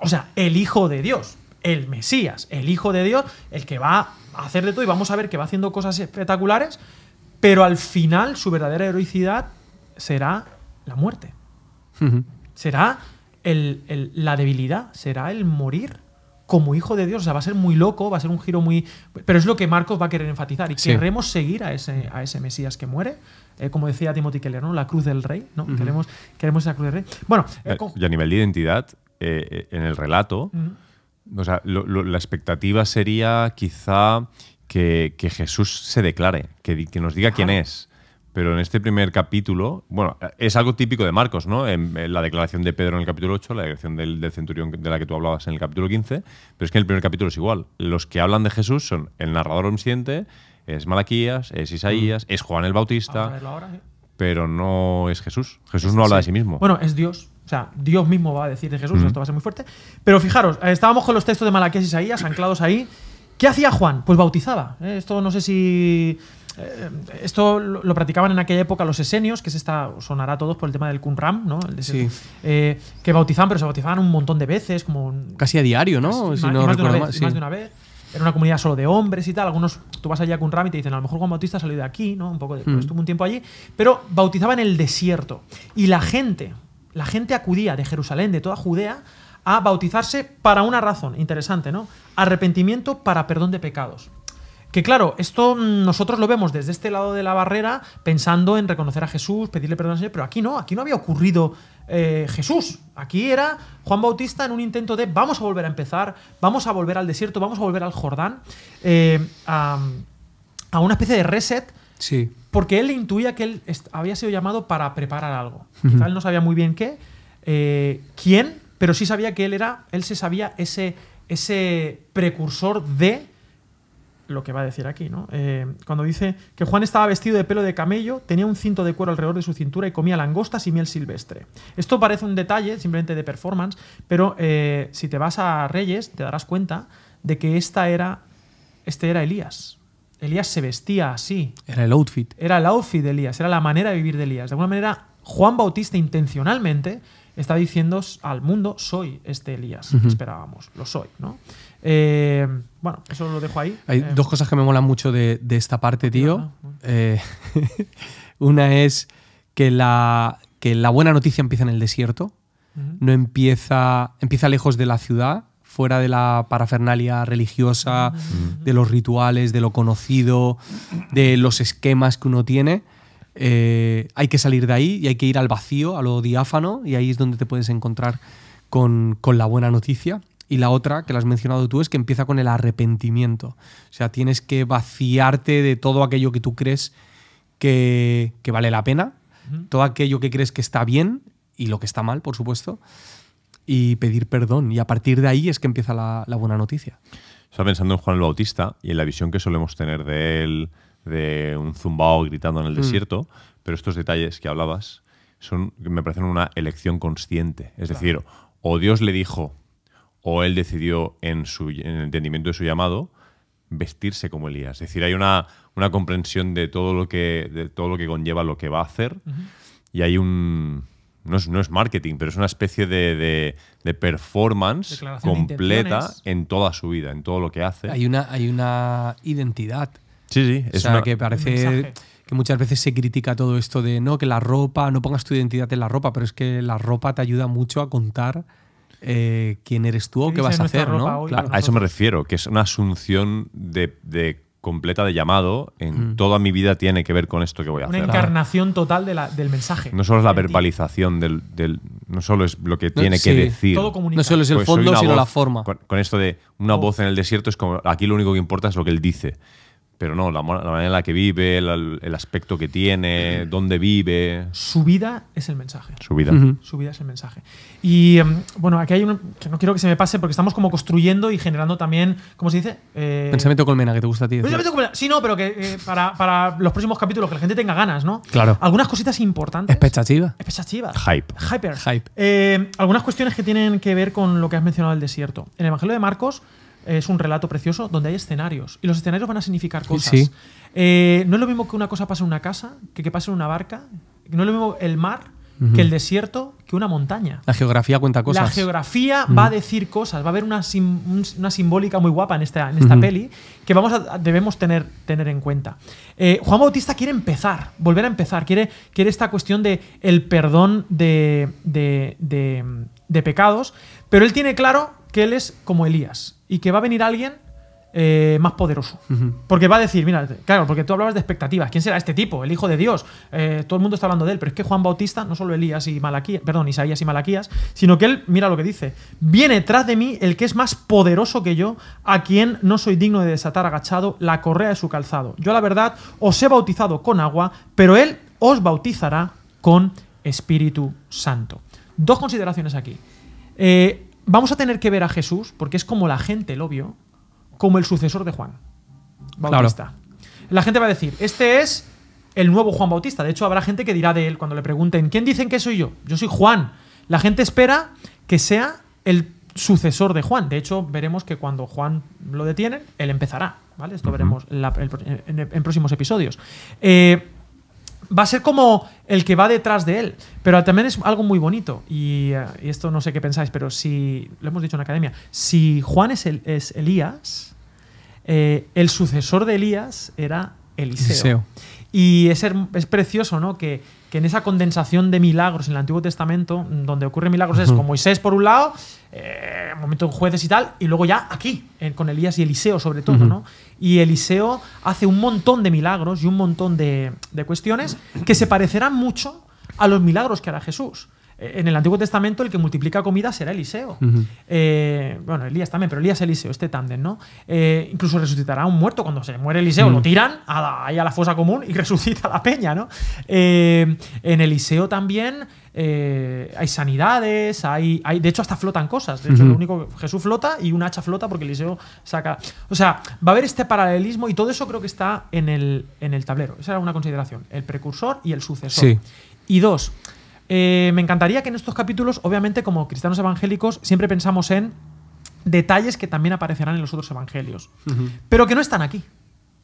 o sea, el Hijo de Dios, el Mesías, el Hijo de Dios, el que va a hacer de todo y vamos a ver que va haciendo cosas espectaculares, pero al final su verdadera heroicidad será la muerte será el- el- la debilidad, será el morir como hijo de Dios. O sea, va a ser muy loco, va a ser un giro muy. Pero es lo que Marcos va a querer enfatizar. Y Sí. queremos seguir a ese, a ese Mesías que muere. eh, como decía Timothy Keller, ¿no? La cruz del rey, ¿no? queremos, queremos esa cruz del rey. Bueno, eh, Eh, con- Y a nivel de identidad, eh, en el relato, o sea, lo- lo- la expectativa sería quizá que, que Jesús se declare, que, que nos diga quién es. Pero en este primer capítulo, bueno, es algo típico de Marcos, ¿no? En, en la declaración de Pedro en el capítulo 8, la declaración del, del centurión de la que tú hablabas en el capítulo 15, pero es que en el primer capítulo es igual. Los que hablan de Jesús son el narrador omnisciente, es Malaquías, es Isaías, es Juan el Bautista, ahora, ¿eh? pero no es Jesús. Jesús no habla de sí mismo. Bueno, es Dios. O sea, Dios mismo va a decir de Jesús, Ujú. esto va a ser muy fuerte. Pero fijaros, eh, estábamos con los textos de Malaquías y Isaías anclados ahí. ¿Qué hacía Juan? Pues bautizaba. ¿eh? Esto no sé si. Eh, esto lo, lo practicaban en aquella época los esenios, que es esta, sonará a todos por el tema del Qumran, ¿no? El. Sí. Eh, que bautizaban, pero se bautizaban un montón de veces, como Casi a diario, ¿no? Casi, si más- no y más de vez, sí. más de una vez. Era una comunidad solo de hombres y tal. Algunos, tú vas allá a Qumran y te dicen, a lo mejor Juan Bautista salió de aquí, ¿no? Un poco de, pues, Mm. estuvo un tiempo allí. Pero bautizaba en el desierto. Y la gente, la gente acudía de Jerusalén, de toda Judea, a bautizarse para una razón interesante, ¿no? Arrepentimiento para perdón de pecados. Que claro, esto mm, nosotros lo vemos desde este lado de la barrera pensando en reconocer a Jesús, pedirle perdón al Señor, pero aquí no, aquí no había ocurrido eh, Jesús. Aquí era Juan Bautista en un intento de vamos a volver a empezar, vamos a volver al desierto, vamos a volver al Jordán, eh, a, a una especie de reset, Sí. porque él intuía que él había sido llamado para preparar algo. Quizá él no sabía muy bien qué, eh, quién, pero sí sabía que él era, él se sabía ese, ese precursor de lo que va a decir aquí, ¿no? Eh, cuando dice que Juan estaba vestido de pelo de camello, tenía un cinto de cuero alrededor de su cintura y comía langostas y miel silvestre. Esto parece un detalle simplemente de performance, pero eh, si te vas a Reyes te darás cuenta de que esta era, este era Elías. Elías se vestía así, Era el outfit. era el outfit de Elías, era la manera de vivir de Elías. De alguna manera, Juan Bautista intencionalmente está diciendo al mundo, soy este Elías que esperábamos, lo soy, ¿no? Eh, bueno, eso lo dejo ahí. Hay Eh, dos cosas que me molan mucho de, de esta parte, tío. Eh, una es que la, que la buena noticia empieza en el desierto. No empieza. Empieza lejos de la ciudad, fuera de la parafernalia religiosa, de los rituales, de lo conocido, de los esquemas que uno tiene. Eh, hay que salir de ahí y hay que ir al vacío, a lo diáfano, y ahí es donde te puedes encontrar con, con la buena noticia. Y la otra, que la has mencionado tú, es que empieza con el arrepentimiento. O sea, tienes que vaciarte de todo aquello que tú crees que, que vale la pena, todo aquello que crees que está bien y lo que está mal, por supuesto, y pedir perdón. Y a partir de ahí es que empieza la, la buena noticia. Estaba pensando en Juan el Bautista y en la visión que solemos tener de él, de un zumbao gritando en el desierto, pero estos detalles que hablabas son, me parecen una elección consciente. Es decir, o Dios le dijo, o él decidió en, su, en el entendimiento de su llamado, vestirse como Elías. Es decir, hay una, una comprensión de todo, lo que, de todo lo que conlleva lo que va a hacer y hay un... No es, no es marketing, pero es una especie de, de- de performance de completa en toda su vida, en todo lo que hace. Hay una, hay una identidad. sí, sí. O Es sea, una- que parece que muchas veces se critica todo esto de no, que la ropa, no pongas tu identidad en la ropa, pero es que la ropa te ayuda mucho a contar eh, quién eres tú o ¿Qué vas a hacer, ¿no? hoy? Claro. A eso me refiero, que es una asunción de, de completa de llamado. En toda mi vida tiene que ver con esto que voy a Una hacer. encarnación total de la- del mensaje. No solo es la verbalización del, del- No solo es lo que No, tiene sí. que decir. Todo. No solo es el Pues fondo, una sino voz. la forma. Con, con esto de una voz en el desierto es como. Aquí lo único que importa es lo que él dice. Pero no, la, la manera en la que vive, el, el aspecto que tiene, dónde vive, Su vida es el mensaje. su vida. Su vida es el mensaje. Y em, bueno, aquí hay uno que no quiero que se me pase porque estamos como construyendo y generando también, ¿cómo se dice? Eh, Pensamiento colmena, que te gusta a ti. Pensamiento colmena. Sí, no, pero que eh, para, para los próximos capítulos, que la gente tenga ganas, ¿no? Claro. Algunas cositas importantes. Expectativa. Expectativas. Hype. Hyper. Hype. Eh, algunas cuestiones que tienen que ver con lo que has mencionado del desierto. En el Evangelio de Marcos eh, es un relato precioso donde hay escenarios. Y los escenarios van a significar cosas. Sí. Eh, no es lo mismo que una cosa pase en una casa, que que pase en una barca. No es lo mismo el mar que el desierto, que una montaña. La geografía cuenta cosas. La geografía va a decir cosas, va a haber una, sim- una simbólica muy guapa en esta, en esta peli que vamos a- debemos tener, tener en cuenta. Eh, Juan Bautista quiere empezar, volver a empezar, quiere, quiere esta cuestión de el perdón de, de- de- de pecados, pero él tiene claro que él es como Elías y que va a venir alguien eh, más poderoso. Porque va a decir, mira, claro, porque tú hablabas de expectativas. ¿Quién será este tipo? El hijo de Dios. Eh, todo el mundo está hablando de él, pero es que Juan Bautista, no solo Elías y Malaquías, perdón, Isaías y Malaquías, sino que él, mira lo que dice, viene tras de mí el que es más poderoso que yo, a quien no soy digno de desatar agachado la correa de su calzado. Yo la verdad os he bautizado con agua, pero él os bautizará con Espíritu Santo. Dos consideraciones aquí. Eh, vamos a tener que ver a Jesús, porque es como la gente lo vio, como el sucesor de Juan Bautista. La gente va a decir, este es el nuevo Juan Bautista. De hecho, habrá gente que dirá de él cuando le pregunten, ¿quién dicen que soy yo? Yo soy Juan. La gente espera que sea el sucesor de Juan. De hecho, veremos que cuando Juan lo detienen, él empezará. ¿vale? Esto veremos en, la- el- en- en próximos episodios. Eh, va a ser como el que va detrás de él. Pero también es algo muy bonito. Y, eh, y esto no sé qué pensáis, pero si, lo hemos dicho en la academia, si Juan es, el- es Elías, eh, el sucesor de Elías era Eliseo. Eliseo. Y es, es precioso, ¿no? Que, que en esa condensación de milagros en el Antiguo Testamento, donde ocurren milagros, es con Moisés por un lado, eh, momento de jueces y tal, y luego ya aquí, eh, con Elías y Eliseo sobre todo, ¿no? Y Eliseo hace un montón de milagros y un montón de, de cuestiones que se parecerán mucho a los milagros que hará Jesús. Eh, En el Antiguo Testamento el que multiplica comida será Eliseo. Eh, bueno, Elías también, pero Elías Eliseo, este tándem, ¿no? Eh, incluso resucitará a un muerto cuando se muere Eliseo, lo tiran a la, ahí a la fosa común y resucita la peña, ¿no? Eh, en Eliseo también hay sanidades, hay, hay, de hecho hasta flotan cosas. De hecho, Ujú. lo único Jesús flota y un hacha flota porque Eliseo saca. O sea, va a haber este paralelismo y todo eso creo que está en el, en el tablero. Esa era una consideración, el precursor y el sucesor. Sí. Y dos, eh, me encantaría que en estos capítulos, obviamente, como cristianos evangélicos, siempre pensamos en detalles que también aparecerán en los otros evangelios, pero que no están aquí.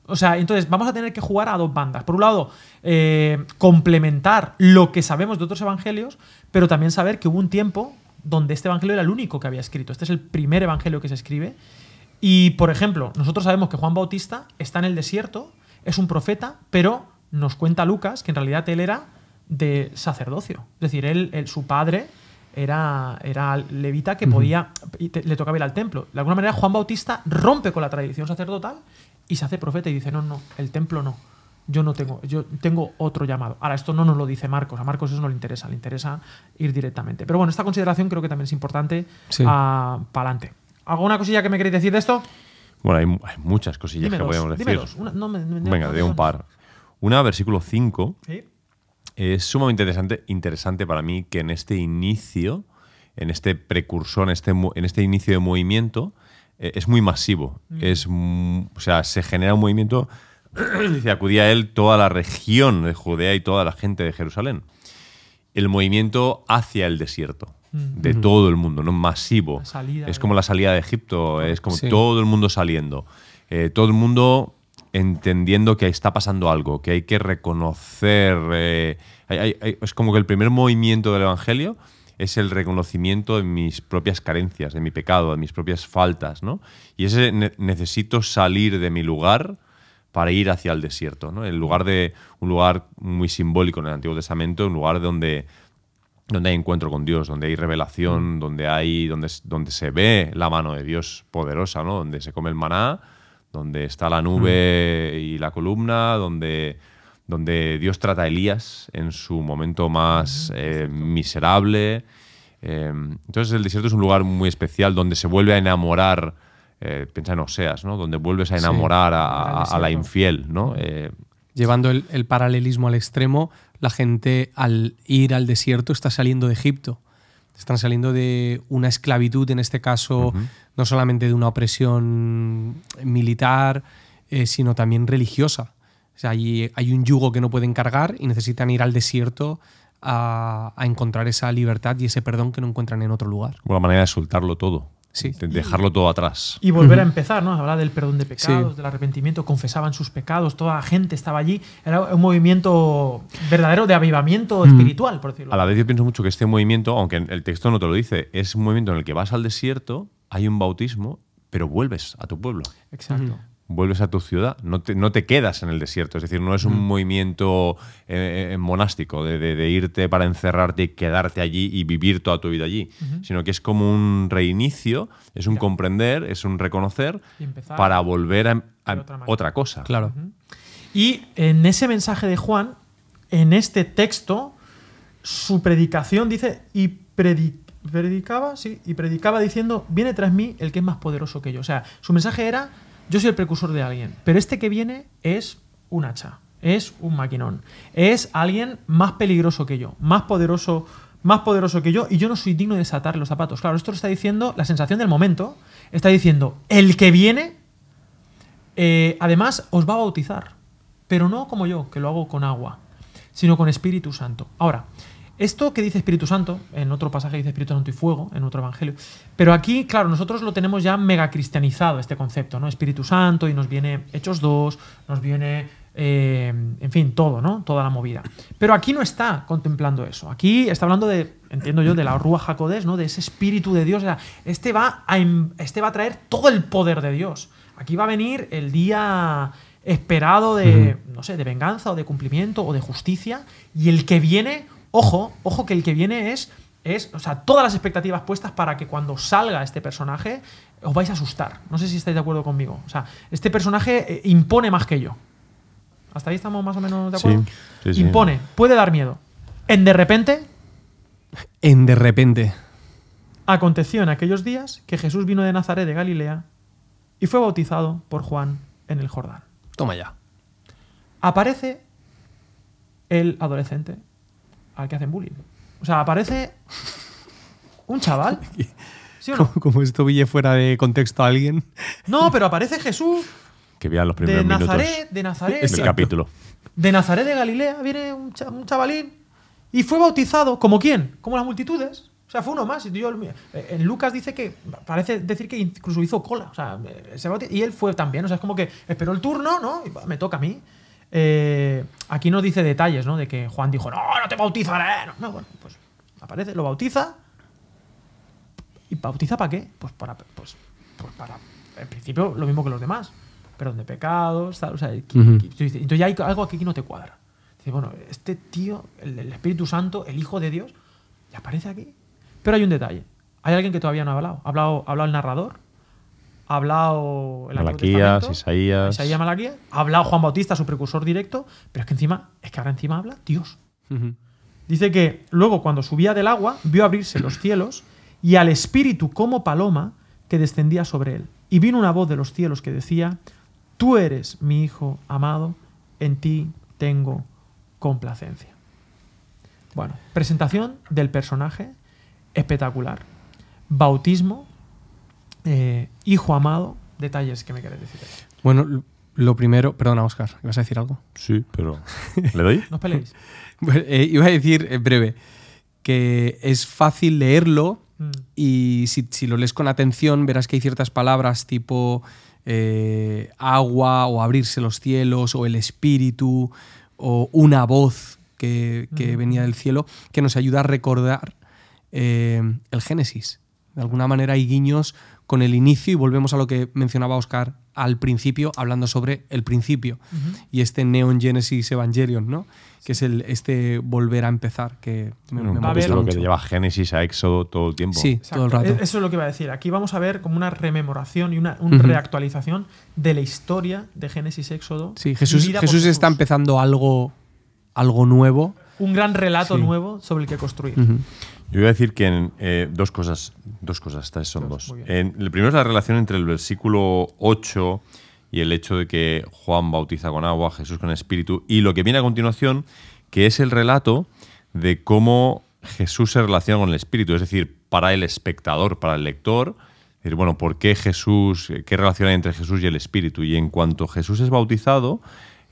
O sea, entonces vamos a tener que jugar a dos bandas. Por un lado, eh, complementar lo que sabemos de otros evangelios, pero también saber que hubo un tiempo donde este evangelio era el único que había escrito. Este es el primer evangelio que se escribe. Y, por ejemplo, nosotros sabemos que Juan Bautista está en el desierto, es un profeta, pero nos cuenta Lucas que en realidad él era de sacerdocio. Es decir, él, él- su padre era, era levita que podía, y te- le tocaba ir al templo. De alguna manera, Juan Bautista rompe con la tradición sacerdotal y se hace profeta y dice, no, no, el templo no. Yo no tengo, yo tengo otro llamado. Ahora, esto no nos lo dice Marcos, a Marcos eso no le interesa, le interesa ir directamente. Pero bueno, esta consideración creo que también es importante Sí. para adelante. ¿Alguna cosilla que me queréis decir de esto? Bueno, hay, mu- hay muchas cosillas que podemos decir. dos. Una- no me- me- Venga, de un par. Una, versículo 5, Sí. Es sumamente interesante, interesante para mí que en este inicio, en este precursor, en este, en este inicio de movimiento, eh, es muy masivo. Es, mm, o sea, se genera un movimiento. dice, acudía a él toda la región de Judea y toda la gente de Jerusalén. El movimiento hacia el desierto. De todo el mundo, ¿no? Masivo. Es como la salida de Egipto, es como Sí. todo el mundo saliendo. Eh, todo el mundo entendiendo que está pasando algo, que hay que reconocer. eh, hay- hay- hay- es como que el primer movimiento del Evangelio es el reconocimiento de mis propias carencias, de mi pecado, de mis propias faltas, ¿no? Y ese ne- necesito salir de mi lugar para ir hacia el desierto, ¿no? El lugar de un lugar muy simbólico en el Antiguo Testamento, un lugar donde donde hay encuentro con Dios, donde hay revelación, donde hay donde, donde se ve la mano de Dios poderosa, ¿no? Donde se come el maná, donde está la nube y la columna, donde donde Dios trata a Elías en su momento más eh, miserable. Eh, entonces el desierto es un lugar muy especial donde se vuelve a enamorar, eh, piensa en Oseas, ¿no? Donde vuelves a Sí, enamorar a, al a- a la infiel, ¿no? Eh, Llevando el, el paralelismo al extremo, la gente al ir al desierto está saliendo de Egipto. Están saliendo de una esclavitud, en este caso, no solamente de una opresión militar, eh, sino también religiosa. O sea, hay, hay un yugo que no pueden cargar y necesitan ir al desierto a, a encontrar esa libertad y ese perdón que no encuentran en otro lugar. la manera de soltarlo todo, Sí. de dejarlo todo atrás. Y volver a empezar, ¿no? Hablar del perdón de pecados, Sí. del arrepentimiento, confesaban sus pecados, toda la gente estaba allí. Era un movimiento verdadero de avivamiento espiritual, por decirlo. A la vez yo pienso mucho que este movimiento, aunque el texto no te lo dice, es un movimiento en el que vas al desierto, hay un bautismo, pero vuelves a tu pueblo, Exacto. Vuelves a tu ciudad, no te, no te quedas en el desierto, es decir, no es un movimiento eh, eh, monástico de, de- de irte para encerrarte y quedarte allí y vivir toda tu vida allí, sino que es como un reinicio, es un comprender, es un reconocer para volver a, otra cosa. Claro. Y en ese mensaje de Juan, en este texto, su predicación dice, y predi- predicaba, sí, y predicaba diciendo, viene tras mí el que es más poderoso que yo. O sea, su mensaje era, yo soy el precursor de alguien, pero este que viene es un hacha, es un maquinón, es alguien más peligroso que yo, más poderoso, más poderoso que yo, y yo no soy digno de desatar los zapatos. Claro, esto lo está diciendo la sensación del momento, está diciendo, el que viene eh, además, os va a bautizar, pero no como yo, que lo hago con agua, sino con Espíritu Santo. Ahora, esto que dice Espíritu Santo, en otro pasaje dice Espíritu Santo y fuego, en otro evangelio, pero aquí, claro, nosotros lo tenemos ya mega cristianizado, este concepto, ¿no? Espíritu Santo y nos viene Hechos 2, nos viene, eh, en fin, todo, ¿no? Toda la movida. Pero aquí no está contemplando eso. Aquí está hablando de, entiendo yo, de la Rúa Jacodés, ¿no? De ese Espíritu de Dios. O sea, este va a, em- este va a traer todo el poder de Dios. Aquí va a venir el día esperado de, no sé, de venganza o de cumplimiento o de justicia. Y el que viene, ojo, ojo que el que viene es, es, o sea, todas las expectativas puestas para que cuando salga este personaje os vais a asustar. No sé si estáis de acuerdo conmigo. O sea, este personaje eh, impone más que yo. ¿Hasta ahí estamos más o menos de Sí, acuerdo? sí, sí. Impone, puede dar miedo. En de repente, En de repente. aconteció en aquellos días que Jesús vino de Nazaret de Galilea y fue bautizado por Juan en el Jordán. Toma ya. Aparece el adolescente al que hacen bullying. O sea, aparece un chaval. ¿Sí o no? Como, como esto ville fuera de contexto a alguien. No, pero aparece Jesús Que vean los de primeros minutos Nazaret, de Nazaret, del Exacto. capítulo. de Nazaret de Galilea, viene un, cha- un chavalín y fue bautizado. ¿Como quién? Como las multitudes. O sea, fue uno más. Y yo- eh, en Lucas dice que, parece decir que incluso hizo cola. O sea, eh, se bautiz- y él fue también. O sea, es como que esperó el turno, ¿no? Y bah, me toca a mí. Eh, aquí no dice detalles, ¿no? De que Juan dijo, no, no te bautizaré. No, no, bueno, pues aparece, lo bautiza. ¿Y bautiza para qué? Pues para, pues, pues para, en principio, lo mismo que los demás. Perdón de pecados, tal. O sea, entonces ya hay algo aquí que no te cuadra. Dice, bueno, este tío, el, el Espíritu Santo, el Hijo de Dios, ya aparece aquí. Pero hay un detalle. Hay alguien que todavía no ha hablado. Ha hablado, ha hablado el narrador, ha hablado el Antiguo Malaquías, Testamento, Isaías. Isaías Malaquías, ha hablado Juan Bautista, su precursor directo, pero es que encima, es que ahora encima habla Dios. Dice que luego cuando subía del agua vio abrirse los cielos y al espíritu como paloma que descendía sobre él. Y vino una voz de los cielos que decía, tú eres mi hijo amado, en ti tengo complacencia. Bueno, presentación del personaje espectacular. Bautismo, Eh, hijo amado, detalles que me querés decir. Bueno, lo primero, perdona, Oscar, ¿vas a decir algo? Sí, pero. ¿Le doy? No os peleéis. Bueno, eh, iba a decir en breve que es fácil leerlo Mm. y si, si lo lees con atención verás que hay ciertas palabras tipo eh, agua o abrirse los cielos o el espíritu o una voz que, que venía del cielo que nos ayuda a recordar eh, el Génesis. De alguna manera hay guiños con el inicio y volvemos a lo que mencionaba Oscar al principio, hablando sobre el principio. Y este Neon Genesis Evangelion, ¿no? Que es el, este volver a empezar, que me, a capítulo que lleva Génesis a Éxodo todo el tiempo. Sí, todo el rato. E- Eso es lo que iba a decir. Aquí vamos a ver como una rememoración y una un Ujú. reactualización de la historia de Génesis Éxodo. Sí, Jesús, por Jesús está empezando algo, algo nuevo. Un gran relato Sí. nuevo sobre el que construir. Yo voy a decir que en, eh, dos cosas, dos cosas, estas son Dos. En- el primero es la relación entre el versículo 8 y el hecho de que Juan bautiza con agua, Jesús con espíritu, y lo que viene a continuación, que es el relato de cómo Jesús se relaciona con el espíritu, es decir, para el espectador, para el lector, es decir, bueno, ¿por qué Jesús, qué relación hay entre Jesús y el espíritu? Y en cuanto Jesús es bautizado,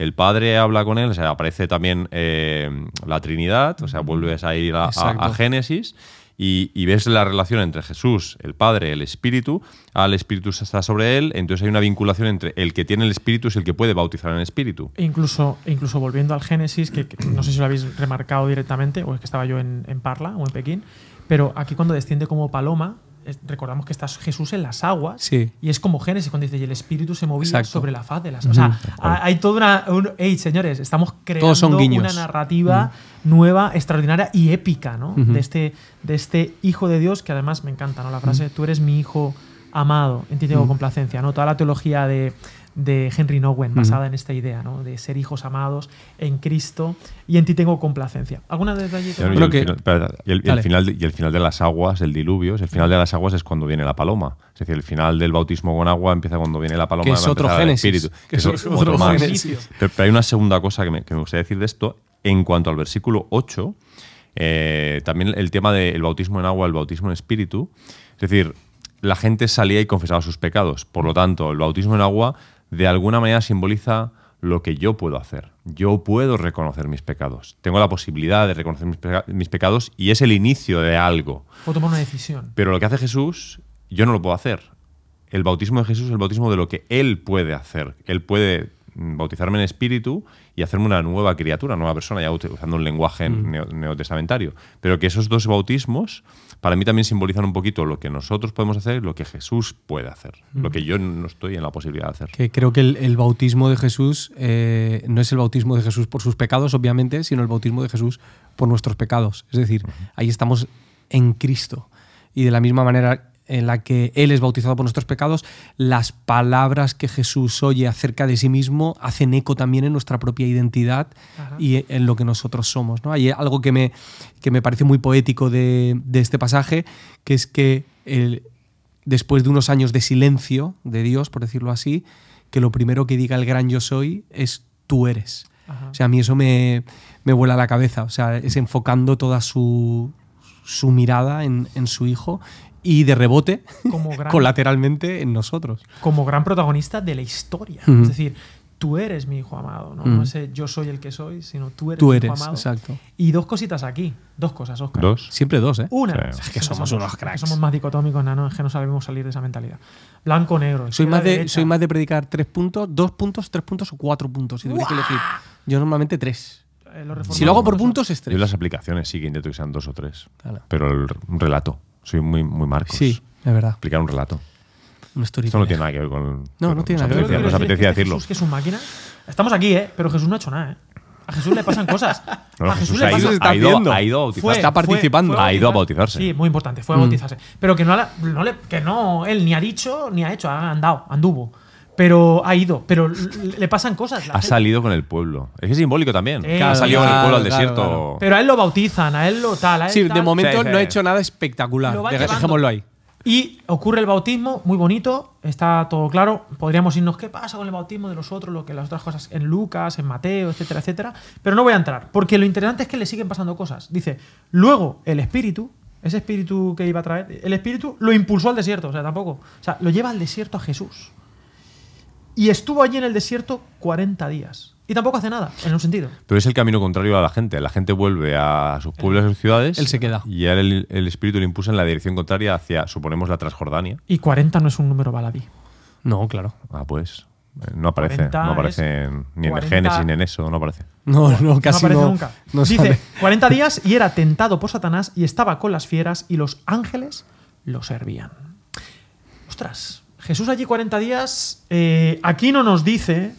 el Padre habla con él, o sea, aparece también eh, la Trinidad, o sea, vuelves a ir a- a- Exacto. a Génesis y, y ves la relación entre Jesús, el Padre, el Espíritu, al Espíritu está sobre él, entonces hay una vinculación entre el que tiene el Espíritu es el que puede bautizar en el Espíritu. E incluso, incluso volviendo al Génesis, que, que no sé si lo habéis remarcado directamente, o es que estaba yo en, en Parla o en Pekín, pero aquí cuando desciende como paloma, recordamos que está Jesús en las aguas, Sí. y es como Génesis, cuando dice, y el Espíritu se movía Exacto. sobre la faz de las... O sea, ha- hay toda una... Un, hey, señores, estamos creando son una narrativa nueva, extraordinaria y épica, ¿no? De, este, de este Hijo de Dios, que además me encanta, ¿no? La frase, tú eres mi Hijo amado, en ti tengo complacencia, ¿no? Toda la teología de, de Henry Nowen, basada en esta idea, ¿no? De ser hijos amados en Cristo y en ti tengo complacencia. ¿Alguna detallito? Y el, Bueno, que- final, espera, y el- y el Dale. final de, y el final de las aguas, el diluvio, el final de las aguas es cuando viene la paloma. Es decir, el final del bautismo con agua empieza cuando viene la paloma. Que es otro Génesis, Espíritu, que que es otro otro más. Génesis. Pero, pero hay una segunda cosa que me, que me gustaría decir de esto. En cuanto al versículo 8, eh, también el tema del bautismo en agua, el bautismo en espíritu. Es decir, la gente salía y confesaba sus pecados. Por lo tanto, el bautismo en agua de alguna manera simboliza lo que yo puedo hacer. Yo puedo reconocer mis pecados. Tengo la posibilidad de reconocer mis, peca- mis pecados y es el inicio de algo. Puedo tomar una decisión. Pero lo que hace Jesús, yo no lo puedo hacer. El bautismo de Jesús es el bautismo de lo que Él puede hacer. Él puede bautizarme en espíritu y hacerme una nueva criatura, una nueva persona, ya usando un lenguaje neo- neotestamentario. Pero que esos dos bautismos, para mí también simbolizan un poquito lo que nosotros podemos hacer y lo que Jesús puede hacer. Lo que yo no estoy en la posibilidad de hacer. Que creo que el, el bautismo de Jesús eh, no es el bautismo de Jesús por sus pecados, obviamente, sino el bautismo de Jesús por nuestros pecados. Es decir, ahí estamos en Cristo. Y de la misma manera en la que Él es bautizado por nuestros pecados, las palabras que Jesús oye acerca de sí mismo hacen eco también en nuestra propia identidad Ajá. y en lo que nosotros somos. ¿no? Hay algo que me, que me parece muy poético de, de este pasaje, que es que el, después de unos años de silencio de Dios, por decirlo así, que lo primero que diga el gran yo soy es tú eres. Ajá. O sea, a mí eso me, me vuela la cabeza. O sea, es enfocando toda su, su mirada en, en su hijo y de rebote, Como gran- colateralmente, en nosotros. como gran protagonista de la historia. Es decir, tú eres mi hijo amado, ¿no? Ujú. No ese yo soy el que soy, sino tú eres Tú mi eres, hijo amado. exacto. Y dos cositas aquí, dos cosas, Oscar. Dos. Siempre dos, ¿eh? Una, Sí. es que somos unos que cracks. somos más dicotómicos, no, no, es que no sabemos salir de esa mentalidad. Blanco, negro. Soy más, de, derecha. soy más de predicar tres puntos, dos puntos, tres puntos o cuatro puntos. Si tuviera que elegir. Yo normalmente tres. Eh, Si lo hago por puntos, es Yo tres. las aplicaciones sí que intento que sean dos o tres. Claro. Pero el relato. Soy muy, muy Marcos. Sí, es verdad. Explicar un relato. Un Esto no tiene nada que ver con. No, con- no tiene nada que ver. Nos apetecía es que decirlo. Jesús, que es un máquina. Estamos aquí, ¿eh? Pero Jesús no ha hecho nada, ¿eh? A Jesús le pasan cosas. No, a Jesús le ha pasan- ido, ha ido- haciendo. ha ido a bautizar. Está participando. Ha ido a bautizar. bautizarse. Sí, muy importante, fue a Mm. bautizarse. Pero que no, no le- que no, él ni ha dicho ni ha hecho, ha andado, anduvo. Pero ha ido, pero le pasan cosas. la Ha gente- salido con el pueblo. Es que es simbólico también. Ha salido con el claro, pueblo al desierto. claro. Pero a él lo bautizan, a él lo tal, a él Sí, tal. de momento Sí, sí. no he hecho nada espectacular. Dejémoslo ahí. Y ocurre el bautismo, muy bonito, está todo claro. Podríamos irnos, ¿qué pasa con el bautismo de los otros? Lo que las otras cosas en Lucas, en Mateo, etcétera, etcétera. Pero no voy a entrar, porque lo interesante es que le siguen pasando cosas. Dice, luego el Espíritu, Ese espíritu que iba a traer, el espíritu lo impulsó al desierto, o sea, tampoco. O sea, lo lleva al desierto a Jesús. Y estuvo allí en el desierto 40 días. Y tampoco hace nada, en un sentido. Pero es el camino contrario a la gente. La gente vuelve a sus pueblos y sus ciudades. Él se queda. Y ahora el, el espíritu le impulsa en la dirección contraria hacia, suponemos, la Transjordania. Y 40 no es un número baladí. No, claro. Ah, pues. eh, No aparece. 40 No aparece en- ni en el 40 Génesis ni en eso. No aparece. No, no, casi aparece no. nunca. no Dice, sale. 40 días y era tentado por Satanás y estaba con las fieras y los ángeles lo servían. Ostras, Jesús allí 40 días, eh, aquí no nos dice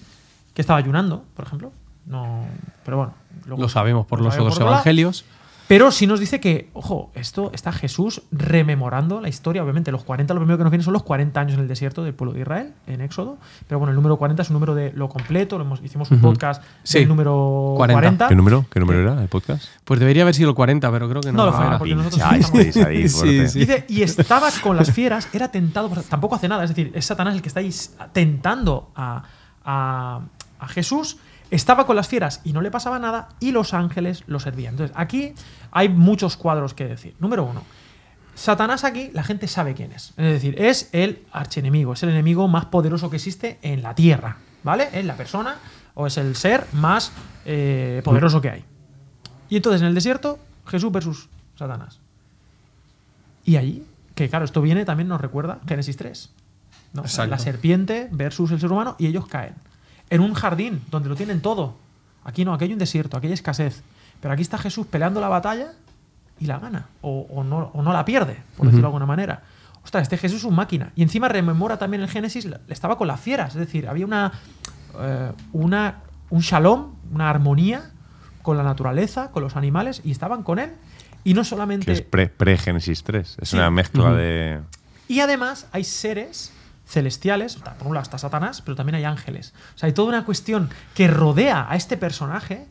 que estaba ayunando, por ejemplo. No, pero bueno. luego- Lo sabemos por lo los otros evangelios. Pero sí nos dice que, ojo, esto está Jesús rememorando la historia. Obviamente, los 40, lo primero que nos viene son los 40 años en el desierto del pueblo de Israel, en Éxodo. Pero bueno, el número 40 es un número de lo completo. Lo hemos, hicimos un podcast Sí. del número 40. 40. ¿Qué número? ¿Qué número era el podcast? Pues debería haber sido el 40, pero creo que no. No lo fue, era. porque nosotros estamos- estáis ahí, Sí, fuerte. sí. Dice, y estaba con las fieras, era tentado, por- tampoco hace nada, es decir, es Satanás el que está ahí tentando a, a- a Jesús, estaba con las fieras y no le pasaba nada, y los ángeles lo servían. Entonces, aquí hay muchos cuadros que decir. Número uno, Satanás aquí, la gente sabe quién es. Es decir, es el archienemigo, es el enemigo más poderoso que existe en la Tierra, ¿vale? Es la persona o es el ser más eh, poderoso que hay. Y entonces en el desierto, Jesús versus Satanás. Y allí, que claro, esto viene, también nos recuerda Génesis 3. ¿no? La serpiente versus el ser humano y ellos caen. En un jardín donde lo tienen todo. Aquí no, aquí hay un desierto, aquí hay escasez. Pero aquí está Jesús peleando la batalla y la gana. O, o no, o no la pierde, por decirlo de alguna manera. Ostras, este Jesús es un máquina. Y encima rememora también el Génesis, estaba con las fieras. Es decir, había una, eh, una, un shalom, una armonía con la naturaleza, con los animales, y estaban con él. Y no solamente. Que es pre- pre-Génesis 3. Es Sí. una mezcla de. Y además hay seres celestiales, por un lado está Satanás, pero también hay ángeles. O sea, hay toda una cuestión que rodea a este personaje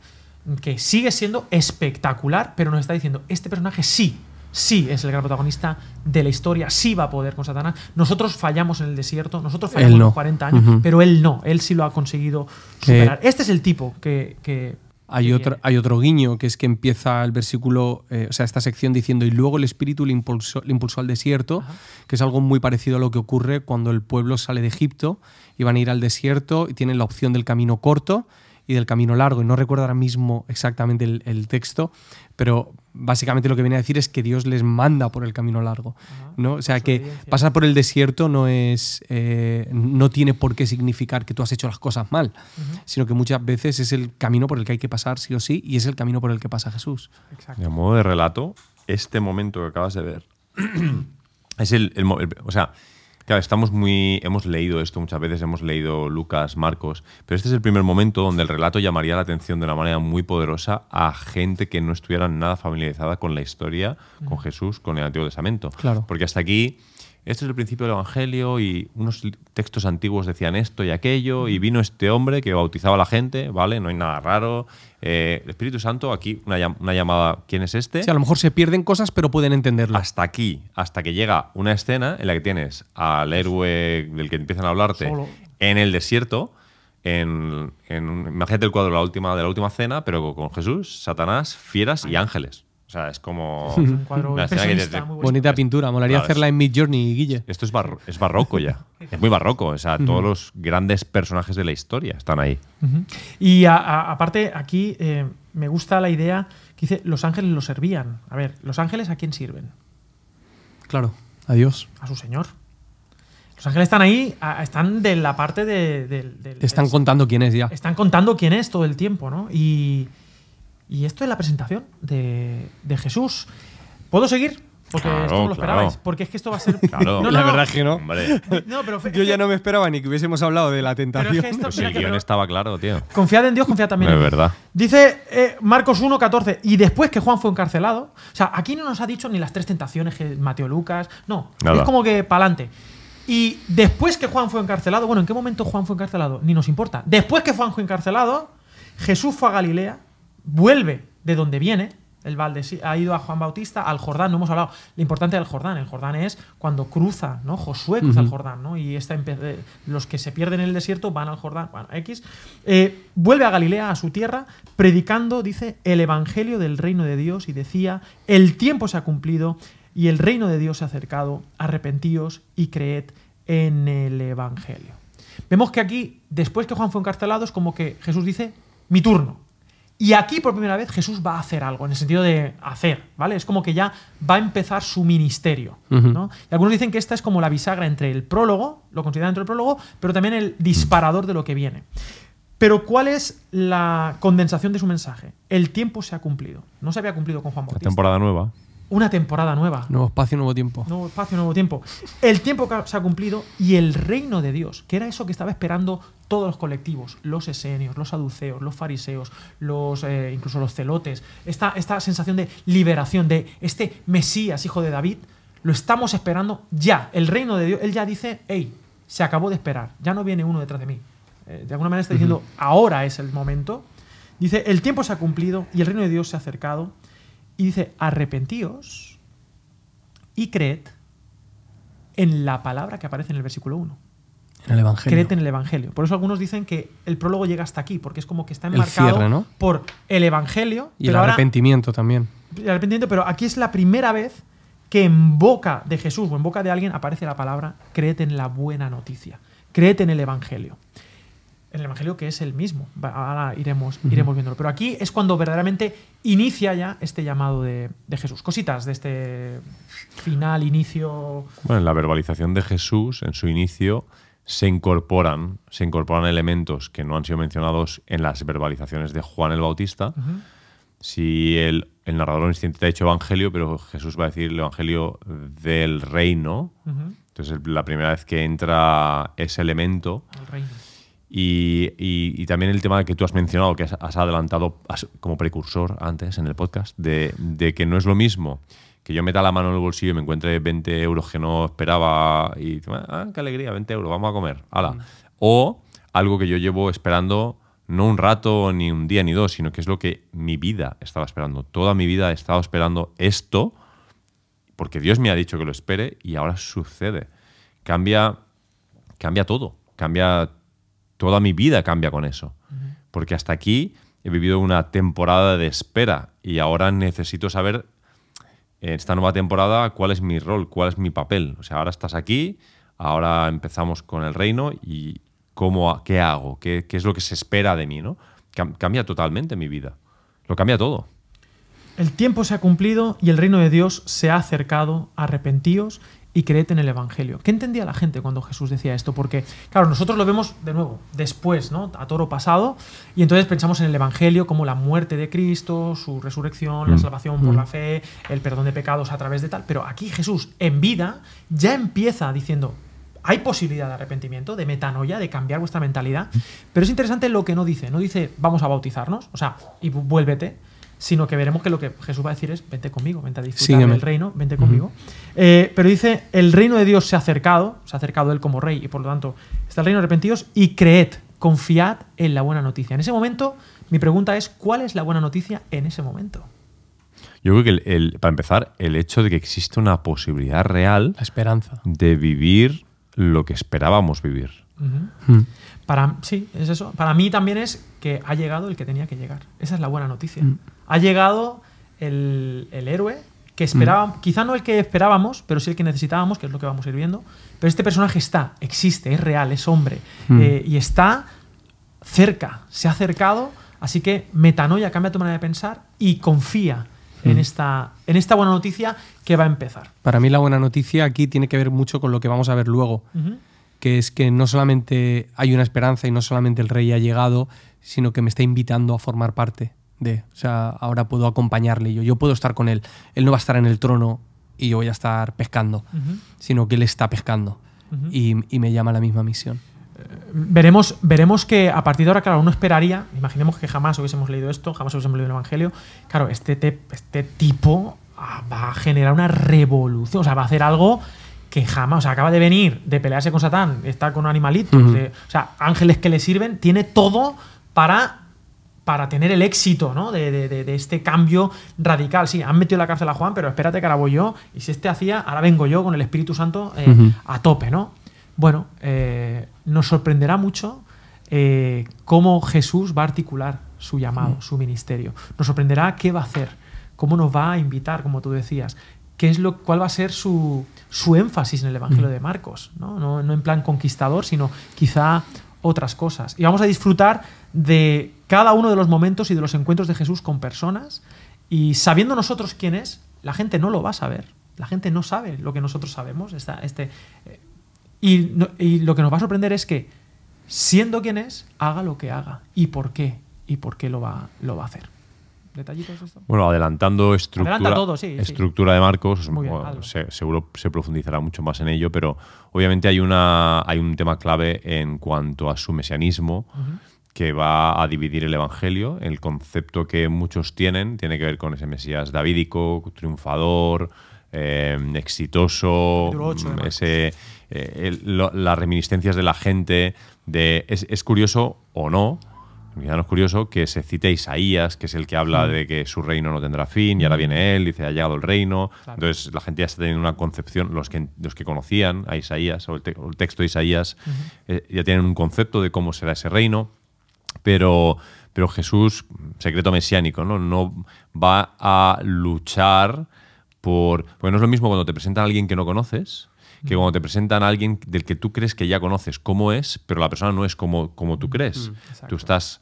que sigue siendo espectacular, pero nos está diciendo, este personaje sí, sí es el gran protagonista de la historia, sí va a poder con Satanás. Nosotros fallamos en el desierto, nosotros fallamos en los 40 años, pero él no, él sí lo ha conseguido superar. Este es el tipo que... que- Hay otro, hay otro guiño, que es que empieza el versículo, eh, o sea, esta sección diciendo, y luego el espíritu le impulsó, le impulsó al desierto, Ajá. que es algo muy parecido a lo que ocurre cuando el pueblo sale de Egipto y van a ir al desierto y tienen la opción del camino corto y del camino largo. Y no recuerdo ahora mismo exactamente el, el texto, pero básicamente lo que viene a decir es que Dios les manda por el camino largo. Ajá. ¿no? O sea, que pasar por el desierto no es eh, no tiene por qué significar que tú has hecho las cosas mal, sino que muchas veces es el camino por el que hay que pasar sí o sí y es el camino por el que pasa Jesús. Exacto. Y a modo de relato, este momento que acabas de ver es el, el el- O sea, claro, estamos muy. Hemos leído esto muchas veces, hemos leído Lucas, Marcos, pero este es el primer momento donde el relato llamaría la atención de una manera muy poderosa a gente que no estuviera nada familiarizada con la historia, con Jesús, con el Antiguo Testamento. Claro. Porque hasta aquí. Este es el principio del Evangelio y unos textos antiguos decían esto y aquello y vino este hombre que bautizaba a la gente, ¿vale? No hay nada raro. Eh, el Espíritu Santo, aquí una, llam- una llamada, ¿quién es este? Sí, a lo mejor se pierden cosas, pero pueden entenderlo. hasta aquí, hasta que llega una escena en la que tienes al héroe del que empiezan a hablarte Solo. en el desierto. En, en imagínate el cuadro de la última, de la última cena, pero con Jesús, Satanás, fieras y ángeles. O sea, es como. Es un cuadro una escena que te- muy bonito. Bonita pintura, molaría Claro, hacerla es- en Mid Journey, Guille. Esto es, barro- es barroco ya. Es muy barroco. O sea, todos los grandes personajes de la historia están ahí. Ujú. Y a- a- aparte, aquí eh, me gusta la idea que dice: Los ángeles lo servían. A ver, ¿los ángeles a quién sirven? Claro, adiós. A su señor. Los ángeles están ahí, a- están de la parte de, del- del- Te están del- contando quién es ya. están contando quién es todo el tiempo, ¿no? Y, y esto es la presentación de, de Jesús. ¿Puedo seguir? Porque Claro, esto no lo claro. esperabais. Porque es que esto va a ser. Claro. No, no, La no. verdad es que no. Hombre, No, pero fe- Yo ya que- no me esperaba ni que hubiésemos hablado de la tentación. Pero es que esto- pues mira el guion pero- estaba claro, tío. Confiad en Dios, confiad también en Es mí. verdad. Dice eh, Marcos 1, 14. Y después que Juan fue encarcelado. O sea, aquí no nos ha dicho ni las tres tentaciones que Mateo Lucas. No. Nada. Es como que para adelante. Y después que Juan fue encarcelado. Bueno, ¿en qué momento Juan fue encarcelado? Ni nos importa. Después que Juan fue encarcelado, Jesús fue a Galilea. Vuelve de donde viene. El Valde ha ido a Juan Bautista, al Jordán, no hemos hablado. Lo importante del Jordán. El Jordán es cuando cruza, ¿no? Josué cruza el. Jordán, ¿no? Y esta eh, los que se pierden en el desierto van al Jordán. Bueno, X. Eh, vuelve a Galilea, a su tierra, predicando, dice, el evangelio del reino de Dios y decía: el tiempo se ha cumplido, y el reino de Dios se ha acercado, arrepentíos y creed en el Evangelio. Vemos que aquí, después que Juan fue encarcelado, es como que Jesús dice, mi turno. Y aquí por primera vez Jesús va a hacer algo, en el sentido de hacer, ¿vale? Es como que ya va a empezar su ministerio. ¿no? Y algunos dicen que esta es como la bisagra entre el prólogo, lo consideran entre el prólogo, pero también el disparador de lo que viene. Pero ¿cuál es la condensación de su mensaje? El tiempo se ha cumplido. No se había cumplido con Juan La Bautista. temporada nueva. Una temporada nueva. Nuevo espacio, nuevo tiempo. Nuevo espacio, nuevo tiempo. El tiempo que se ha cumplido y el reino de Dios, que era eso que estaba esperando todos los colectivos, los esenios, los saduceos, los fariseos, los, eh, incluso los celotes, esta, esta sensación de liberación, de este Mesías, hijo de David, lo estamos esperando ya. El reino de Dios, él ya dice, hey, se acabó de esperar, ya no viene uno detrás de mí. Eh, de alguna manera está diciendo, ahora es el momento. Dice, el tiempo se ha cumplido y el reino de Dios se ha acercado. Y dice, arrepentíos y creed en la palabra que aparece en el versículo 1. En el Evangelio. Creed en el Evangelio. Por eso algunos dicen que el prólogo llega hasta aquí, porque es como que está El enmarcado cierre, ¿no? por el Evangelio. Y pero el ahora- arrepentimiento también. el arrepentimiento, pero aquí es la primera vez que en boca de Jesús o en boca de alguien aparece la palabra creed en la buena noticia, creed en el Evangelio. El Evangelio que es el mismo. Ahora iremos, iremos viéndolo. Pero aquí es cuando verdaderamente inicia ya este llamado de, de Jesús. Cositas de este final, inicio. Bueno, en la verbalización de Jesús, en su inicio, se incorporan, se incorporan elementos que no han sido mencionados en las verbalizaciones de Juan el Bautista. Si el, el narrador instinto te ha dicho evangelio, pero Jesús va a decir el evangelio del reino. Entonces, la primera vez que entra ese elemento. el reino. Y, y- y también el tema que tú has mencionado, que has, adelantado como precursor antes en el podcast, de, de que no es lo mismo que yo meta la mano en el bolsillo y me encuentre 20 euros que no esperaba y, ah, qué alegría, 20 euros, vamos a comer, hala. O algo que yo llevo esperando no un rato, ni un día, ni dos, sino que es lo que mi vida estaba esperando. Toda mi vida he estado esperando esto porque Dios me ha dicho que lo espere y ahora sucede. Cambia, cambia todo, cambia toda mi vida cambia con eso. Porque hasta aquí he vivido una temporada de espera y ahora necesito saber en esta nueva temporada cuál es mi rol, cuál es mi papel. O sea, ahora estás aquí, ahora empezamos con el reino y cómo, qué hago, qué, qué es lo que se espera de mí, ¿no? Cam- cambia totalmente mi vida. Lo cambia todo. El tiempo se ha cumplido y el reino de Dios se ha acercado. Arrepentíos y creed en el Evangelio. ¿Qué entendía la gente cuando Jesús decía esto? Porque, claro, nosotros lo vemos de nuevo, después, ¿no? A toro pasado, y entonces pensamos en el Evangelio como la muerte de Cristo, su resurrección, la salvación por la fe, el perdón de pecados a través de tal. Pero aquí Jesús, en vida, ya empieza diciendo. Hay posibilidad de arrepentimiento, de metanoia, de cambiar vuestra mentalidad. Pero es interesante lo que no dice. No dice vamos a bautizarnos, o sea, y vu- vuélvete, sino que veremos que lo que Jesús va a decir es vente conmigo, vente a disfrutar Sígueme. del reino, vente conmigo. Eh, pero dice, el reino de Dios se ha acercado, se ha acercado él como rey y por lo tanto está el reino arrepentidos y creed, confiad en la buena noticia. En ese momento, mi pregunta es, ¿cuál es la buena noticia en ese momento? Yo creo que, el- el- para empezar, el hecho de que existe una posibilidad real La esperanza. de vivir lo que esperábamos vivir. Mm. Para, sí, es eso. Para mí también es que ha llegado el que tenía que llegar. Esa es la buena noticia. Mm. Ha llegado el, el héroe que esperábamos, quizá no el que esperábamos, pero sí el que necesitábamos, que es lo que vamos a ir viendo. Pero este personaje está, existe, es real, es hombre. Mm. eh, y está cerca, se ha acercado. Así que metanoia, cambia tu manera de pensar y confía en, esta, en esta buena noticia que va a empezar. Para mí la buena noticia aquí tiene que ver mucho con lo que vamos a ver luego, que es que no solamente hay una esperanza y no solamente el rey ha llegado, sino que me está invitando a formar parte de. O sea, ahora puedo acompañarle yo, yo puedo estar con él. Él no va a estar en el trono y yo voy a estar pescando, sino que él está pescando y, y me llama a la misma misión. Veremos, veremos que a partir de ahora, claro, uno esperaría, imaginemos que jamás hubiésemos leído esto, jamás hubiésemos leído el Evangelio, claro, este, te- este tipo ah, va a generar una revolución, o sea, va a hacer algo que jamás, o sea, acaba de venir de pelearse con Satán, está con animalitos, Ujú. de- o sea, ángeles que le sirven, tiene todo para, para tener el éxito ¿no? de, de- de- este cambio radical. Sí, han metido la cárcel a Juan, pero espérate que ahora voy yo, y si este hacía, ahora vengo yo con el Espíritu Santo eh, a tope, ¿no? Bueno, eh, nos sorprenderá mucho eh, cómo Jesús va a articular su llamado, su ministerio. Nos sorprenderá qué va a hacer, cómo nos va a invitar, como tú decías, qué es lo, cuál va a ser su, su énfasis en el Evangelio de Marcos. ¿no? No, no en plan conquistador, sino quizá otras cosas. Y vamos a disfrutar de cada uno de los momentos y de los encuentros de Jesús con personas. Y sabiendo nosotros quién es, la gente no lo va a saber. La gente no sabe lo que nosotros sabemos. Esta- este, eh, y, no- y lo que nos va a sorprender es que, siendo quien es, haga lo que haga. ¿Y por qué? ¿Y por qué lo va, lo va a hacer? ¿Detallitos de esto? Bueno, adelantando estructura, Adelanta todo, sí, sí. estructura de Marcos, bien, bueno, se- seguro se profundizará mucho más en ello, pero obviamente hay, una, hay un tema clave en cuanto a su mesianismo que va a dividir el Evangelio. El concepto que muchos tienen tiene que ver con ese Mesías davídico, triunfador, eh, exitoso, mm, ese, eh, el- lo- las reminiscencias de la gente. De, es, es curioso o no, quizá no es curioso, que se cite a Isaías, que es el que habla de que su reino no tendrá fin, y ahora viene él, dice, ha llegado el reino. Claro. Entonces la gente ya está teniendo una concepción, los que, los que conocían a Isaías, o el, te- o el texto de Isaías, eh, ya tienen un concepto de cómo será ese reino, pero, pero Jesús, secreto mesiánico, ¿no? no va a luchar por... Porque no es lo mismo cuando te presentan a alguien que no conoces, que cuando te presentan a alguien del que tú crees que ya conoces cómo es, pero la persona no es como, como tú crees. exacto. Tú estás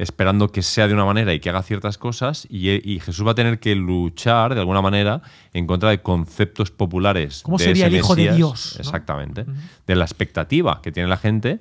esperando que sea de una manera y que haga ciertas cosas y, y Jesús va a tener que luchar de alguna manera en contra de conceptos populares. ¿Cómo de sería ese el Hijo de. Dios, no? Exactamente. De la expectativa que tiene la gente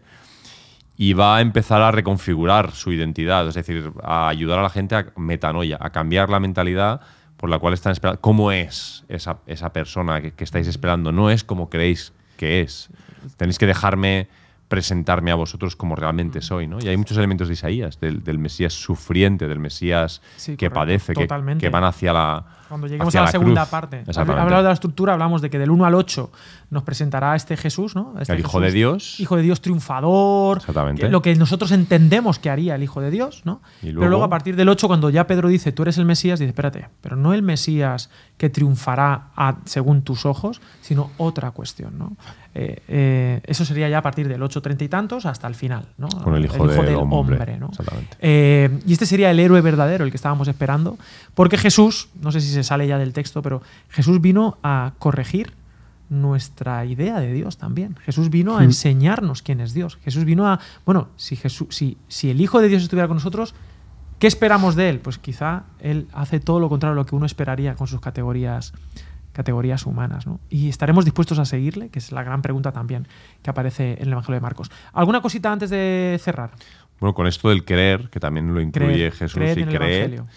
y va a empezar a reconfigurar su identidad, es decir, a ayudar a la gente a metanoia, a cambiar la mentalidad por la cual están esperando. ¿Cómo es esa, esa persona que, que estáis esperando? No es como creéis que es. Tenéis que dejarme presentarme a vosotros como realmente soy, ¿no? Y hay muchos elementos de Isaías, del, del Mesías sufriente, del Mesías Sí, que correcto, padece, que van hacia la Cuando lleguemos a la, segunda cruz. parte. Hablando de la estructura, hablamos de que del 1 al 8 nos presentará este Jesús, ¿no? Este El Hijo de Dios. Hijo de Dios triunfador. Exactamente. que- lo que nosotros entendemos que haría el Hijo de Dios, ¿no? Y Pero luego- a partir del 8, cuando ya Pedro dice, tú eres el Mesías, dice, espérate, pero no el Mesías que triunfará a- según tus ojos, sino otra cuestión, ¿no? Eh, eh, eso sería ya a partir del 8, 30 y tantos hasta el final, ¿no? Con el Hijo del Hombre, ¿no? exactamente. Eh, y este sería el héroe verdadero, el que estábamos esperando, porque Jesús, no sé si se sale ya del texto, pero Jesús vino a corregir nuestra idea de Dios también. Jesús vino a enseñarnos quién es Dios. Jesús vino a, bueno, si, Jesús, si, si el Hijo de Dios estuviera con nosotros, ¿qué esperamos de él? Pues quizá él hace todo lo contrario a lo que uno esperaría con sus categorías categorías humanas, ¿no? Y estaremos dispuestos a seguirle, que es la gran pregunta también que aparece en el Evangelio de Marcos. ¿Alguna cosita antes de cerrar? Bueno, con esto del creer, que también lo incluye Creer, Jesús creer y creer, Evangelio.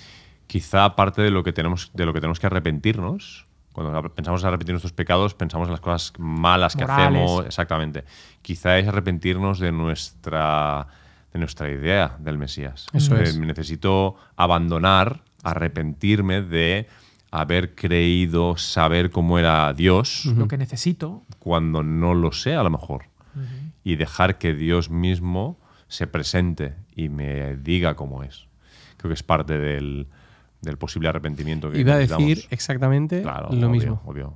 Quizá parte de lo que tenemos, de lo que tenemos que arrepentirnos. Cuando pensamos en arrepentir nuestros pecados, pensamos en las cosas malas que Morales. hacemos. Exactamente. Quizá es arrepentirnos de nuestra, de nuestra idea del Mesías. Eso es. Necesito abandonar, arrepentirme de haber creído saber cómo era Dios Lo que necesito. cuando no lo sé a lo mejor. Y dejar que Dios mismo se presente y me diga cómo es. Creo que es parte del, del posible arrepentimiento que Iba a decir exactamente Claro, lo obvio, mismo. obvio.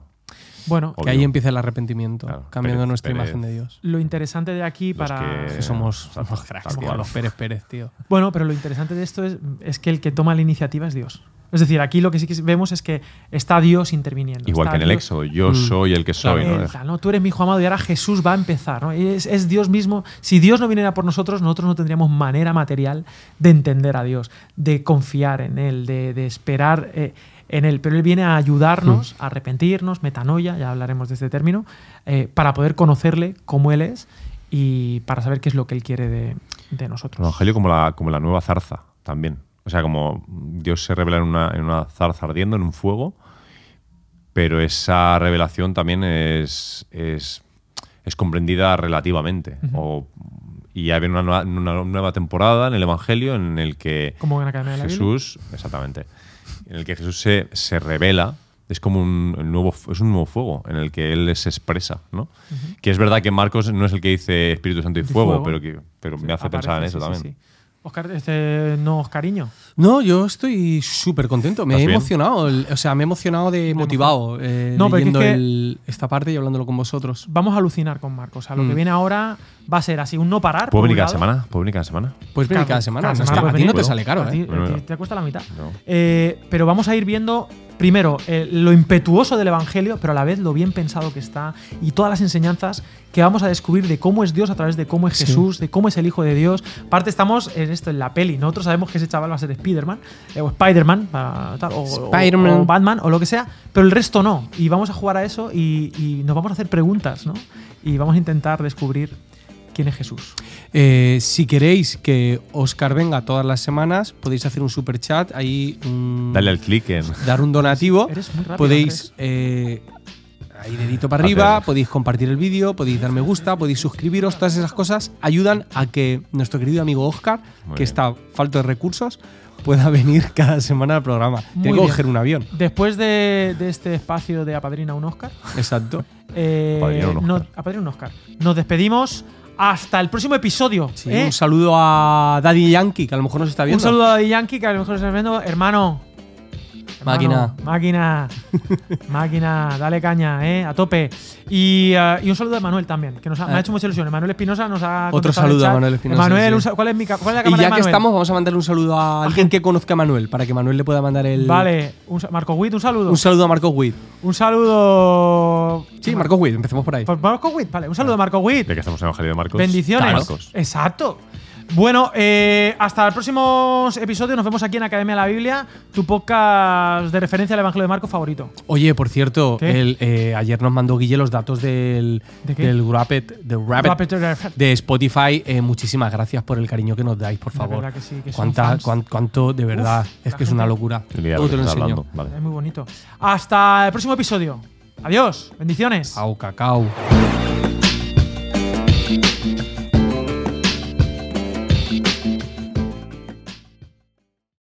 Bueno, Que ahí empieza el arrepentimiento, Claro, cambiando Pérez, nuestra Pérez. imagen de Dios. lo interesante de aquí Los para... que- Que somos, somos cracks, tío, los Pérez Pérez, tío. Bueno, pero lo interesante de esto es, es que el que toma la iniciativa es Dios. Es decir, aquí lo que sí que vemos es que está Dios interviniendo. Igual que en el Dios- Éxodo, yo Mm. soy el que soy. ¿no? Tú eres mi hijo amado y ahora Jesús va a empezar. ¿no? Es, es Dios mismo. Si Dios no viniera por nosotros, nosotros no tendríamos manera material de entender a Dios, de confiar en Él, de, de esperar eh, en Él. Pero Él viene a ayudarnos, Hmm. a arrepentirnos, metanoia, ya hablaremos de este término, eh, para poder conocerle como Él es y para saber qué es lo que Él quiere de, de El nosotros. Evangelio como la, como la nueva zarza también. O sea, como Dios se revela en una, en una zarza ardiendo, en un fuego, pero esa revelación también es, es, es comprendida relativamente. o, y ya viene una nueva, una nueva temporada en el Evangelio en el que Como en la Academia de la Biblia. Jesús, exactamente, en el que Jesús se, se revela, es como un nuevo, es un nuevo fuego en el que Él se expresa, ¿no? Que es verdad que Marcos no es el que dice Espíritu Santo y fuego, fuego. pero, que, pero me hace Aparece, pensar en eso sí, también. sí. Oscar, este, no, Oscariño. No, yo estoy súper contento. Me he emocionado. el- o sea, me he emocionado de motivado eh, No, pero es leyendo que- el- esta parte y hablándolo con vosotros. Vamos a alucinar con Marcos. O sea, lo que Mm. viene ahora va a ser así, un no parar. ¿Puedo venir cada semana? ¿Puedo venir cada semana? Puedes venir cada semana. no puedes está- a ti no te sale caro, A ti- ¿eh? a ti te cuesta la mitad. No. Eh, pero vamos a ir viendo primero, eh, lo impetuoso del Evangelio, pero a la vez lo bien pensado que está y todas las enseñanzas que vamos a descubrir de cómo es Dios a través de cómo es Sí. Jesús, de cómo es el Hijo de Dios. Aparte, estamos en esto, en la peli. Nosotros sabemos que ese chaval va a ser Spider-Man, eh, o Spider-Man, para tal, o, o- Spider-Man. o Batman, o lo que sea, pero el resto no. Y vamos a jugar a eso y, y nos vamos a hacer preguntas, ¿no? Y vamos a intentar descubrir quién es Jesús. Eh, si queréis que Oscar venga todas las semanas, podéis hacer un super chat, ahí un- Dale al clic en. dar un donativo. Eres muy rápido, podéis eh, ahí dedito para arriba, Hacer- podéis compartir el vídeo, podéis dar me gusta, podéis suscribiros, todas esas cosas ayudan a que nuestro querido amigo Oscar, Muy que bien. está falto de recursos, pueda venir cada semana al programa. Muy Tiene que coger un avión. Después de, de este espacio de Apadrina un Oscar, Exacto. eh, Apadrina un Oscar. no- Apadrina un Oscar. Nos despedimos hasta el próximo episodio. Sí, ¿eh? Un saludo a Daddy Yankee, que a lo mejor nos está Un viendo. saludo a Daddy Yankee, que a lo mejor se está viendo. Hermano. Máquina. Hermano, Máquina. máquina. Dale caña, ¿eh? A tope. Y, eh, y un saludo de Manuel también, que nos ha, me ha Ah. hecho mucha ilusión. Manuel Espinosa nos ha. Otro saludo a. Manuel Espinosa, Manuel, sí. ¿cuál, es mi, cuál es la Y cámara de ya que estamos, vamos a mandarle un saludo a alguien que conozca a Manuel, para que Manuel le pueda mandar el. Vale, un Marco Witt, un saludo. Un saludo a Marco Witt. Un saludo. Sí, Marco Witt, empecemos por ahí. Pues Marco Witt, vale. Un saludo a Marco Witt. Ya que estamos en Evangelio de Marcos. Bendiciones. Marcos. Exacto. Bueno, eh, hasta el próximo episodio. Nos vemos aquí en Academia de la Biblia, tu podcast de referencia al Evangelio de Marco favorito. Oye, por cierto, eh, ayer nos mandó Guille los datos del, ¿De qué? del Rapid, del Rapid de Spotify. Eh, muchísimas gracias por el cariño que nos dais, por De favor. verdad que sí, que son Cuánta- cuán- cuánto, de verdad, Uf, es que es una locura. De lo te lo enseño. hablando. Vale. Es muy bonito. Hasta el próximo episodio. Adiós. Bendiciones. Au, cacao.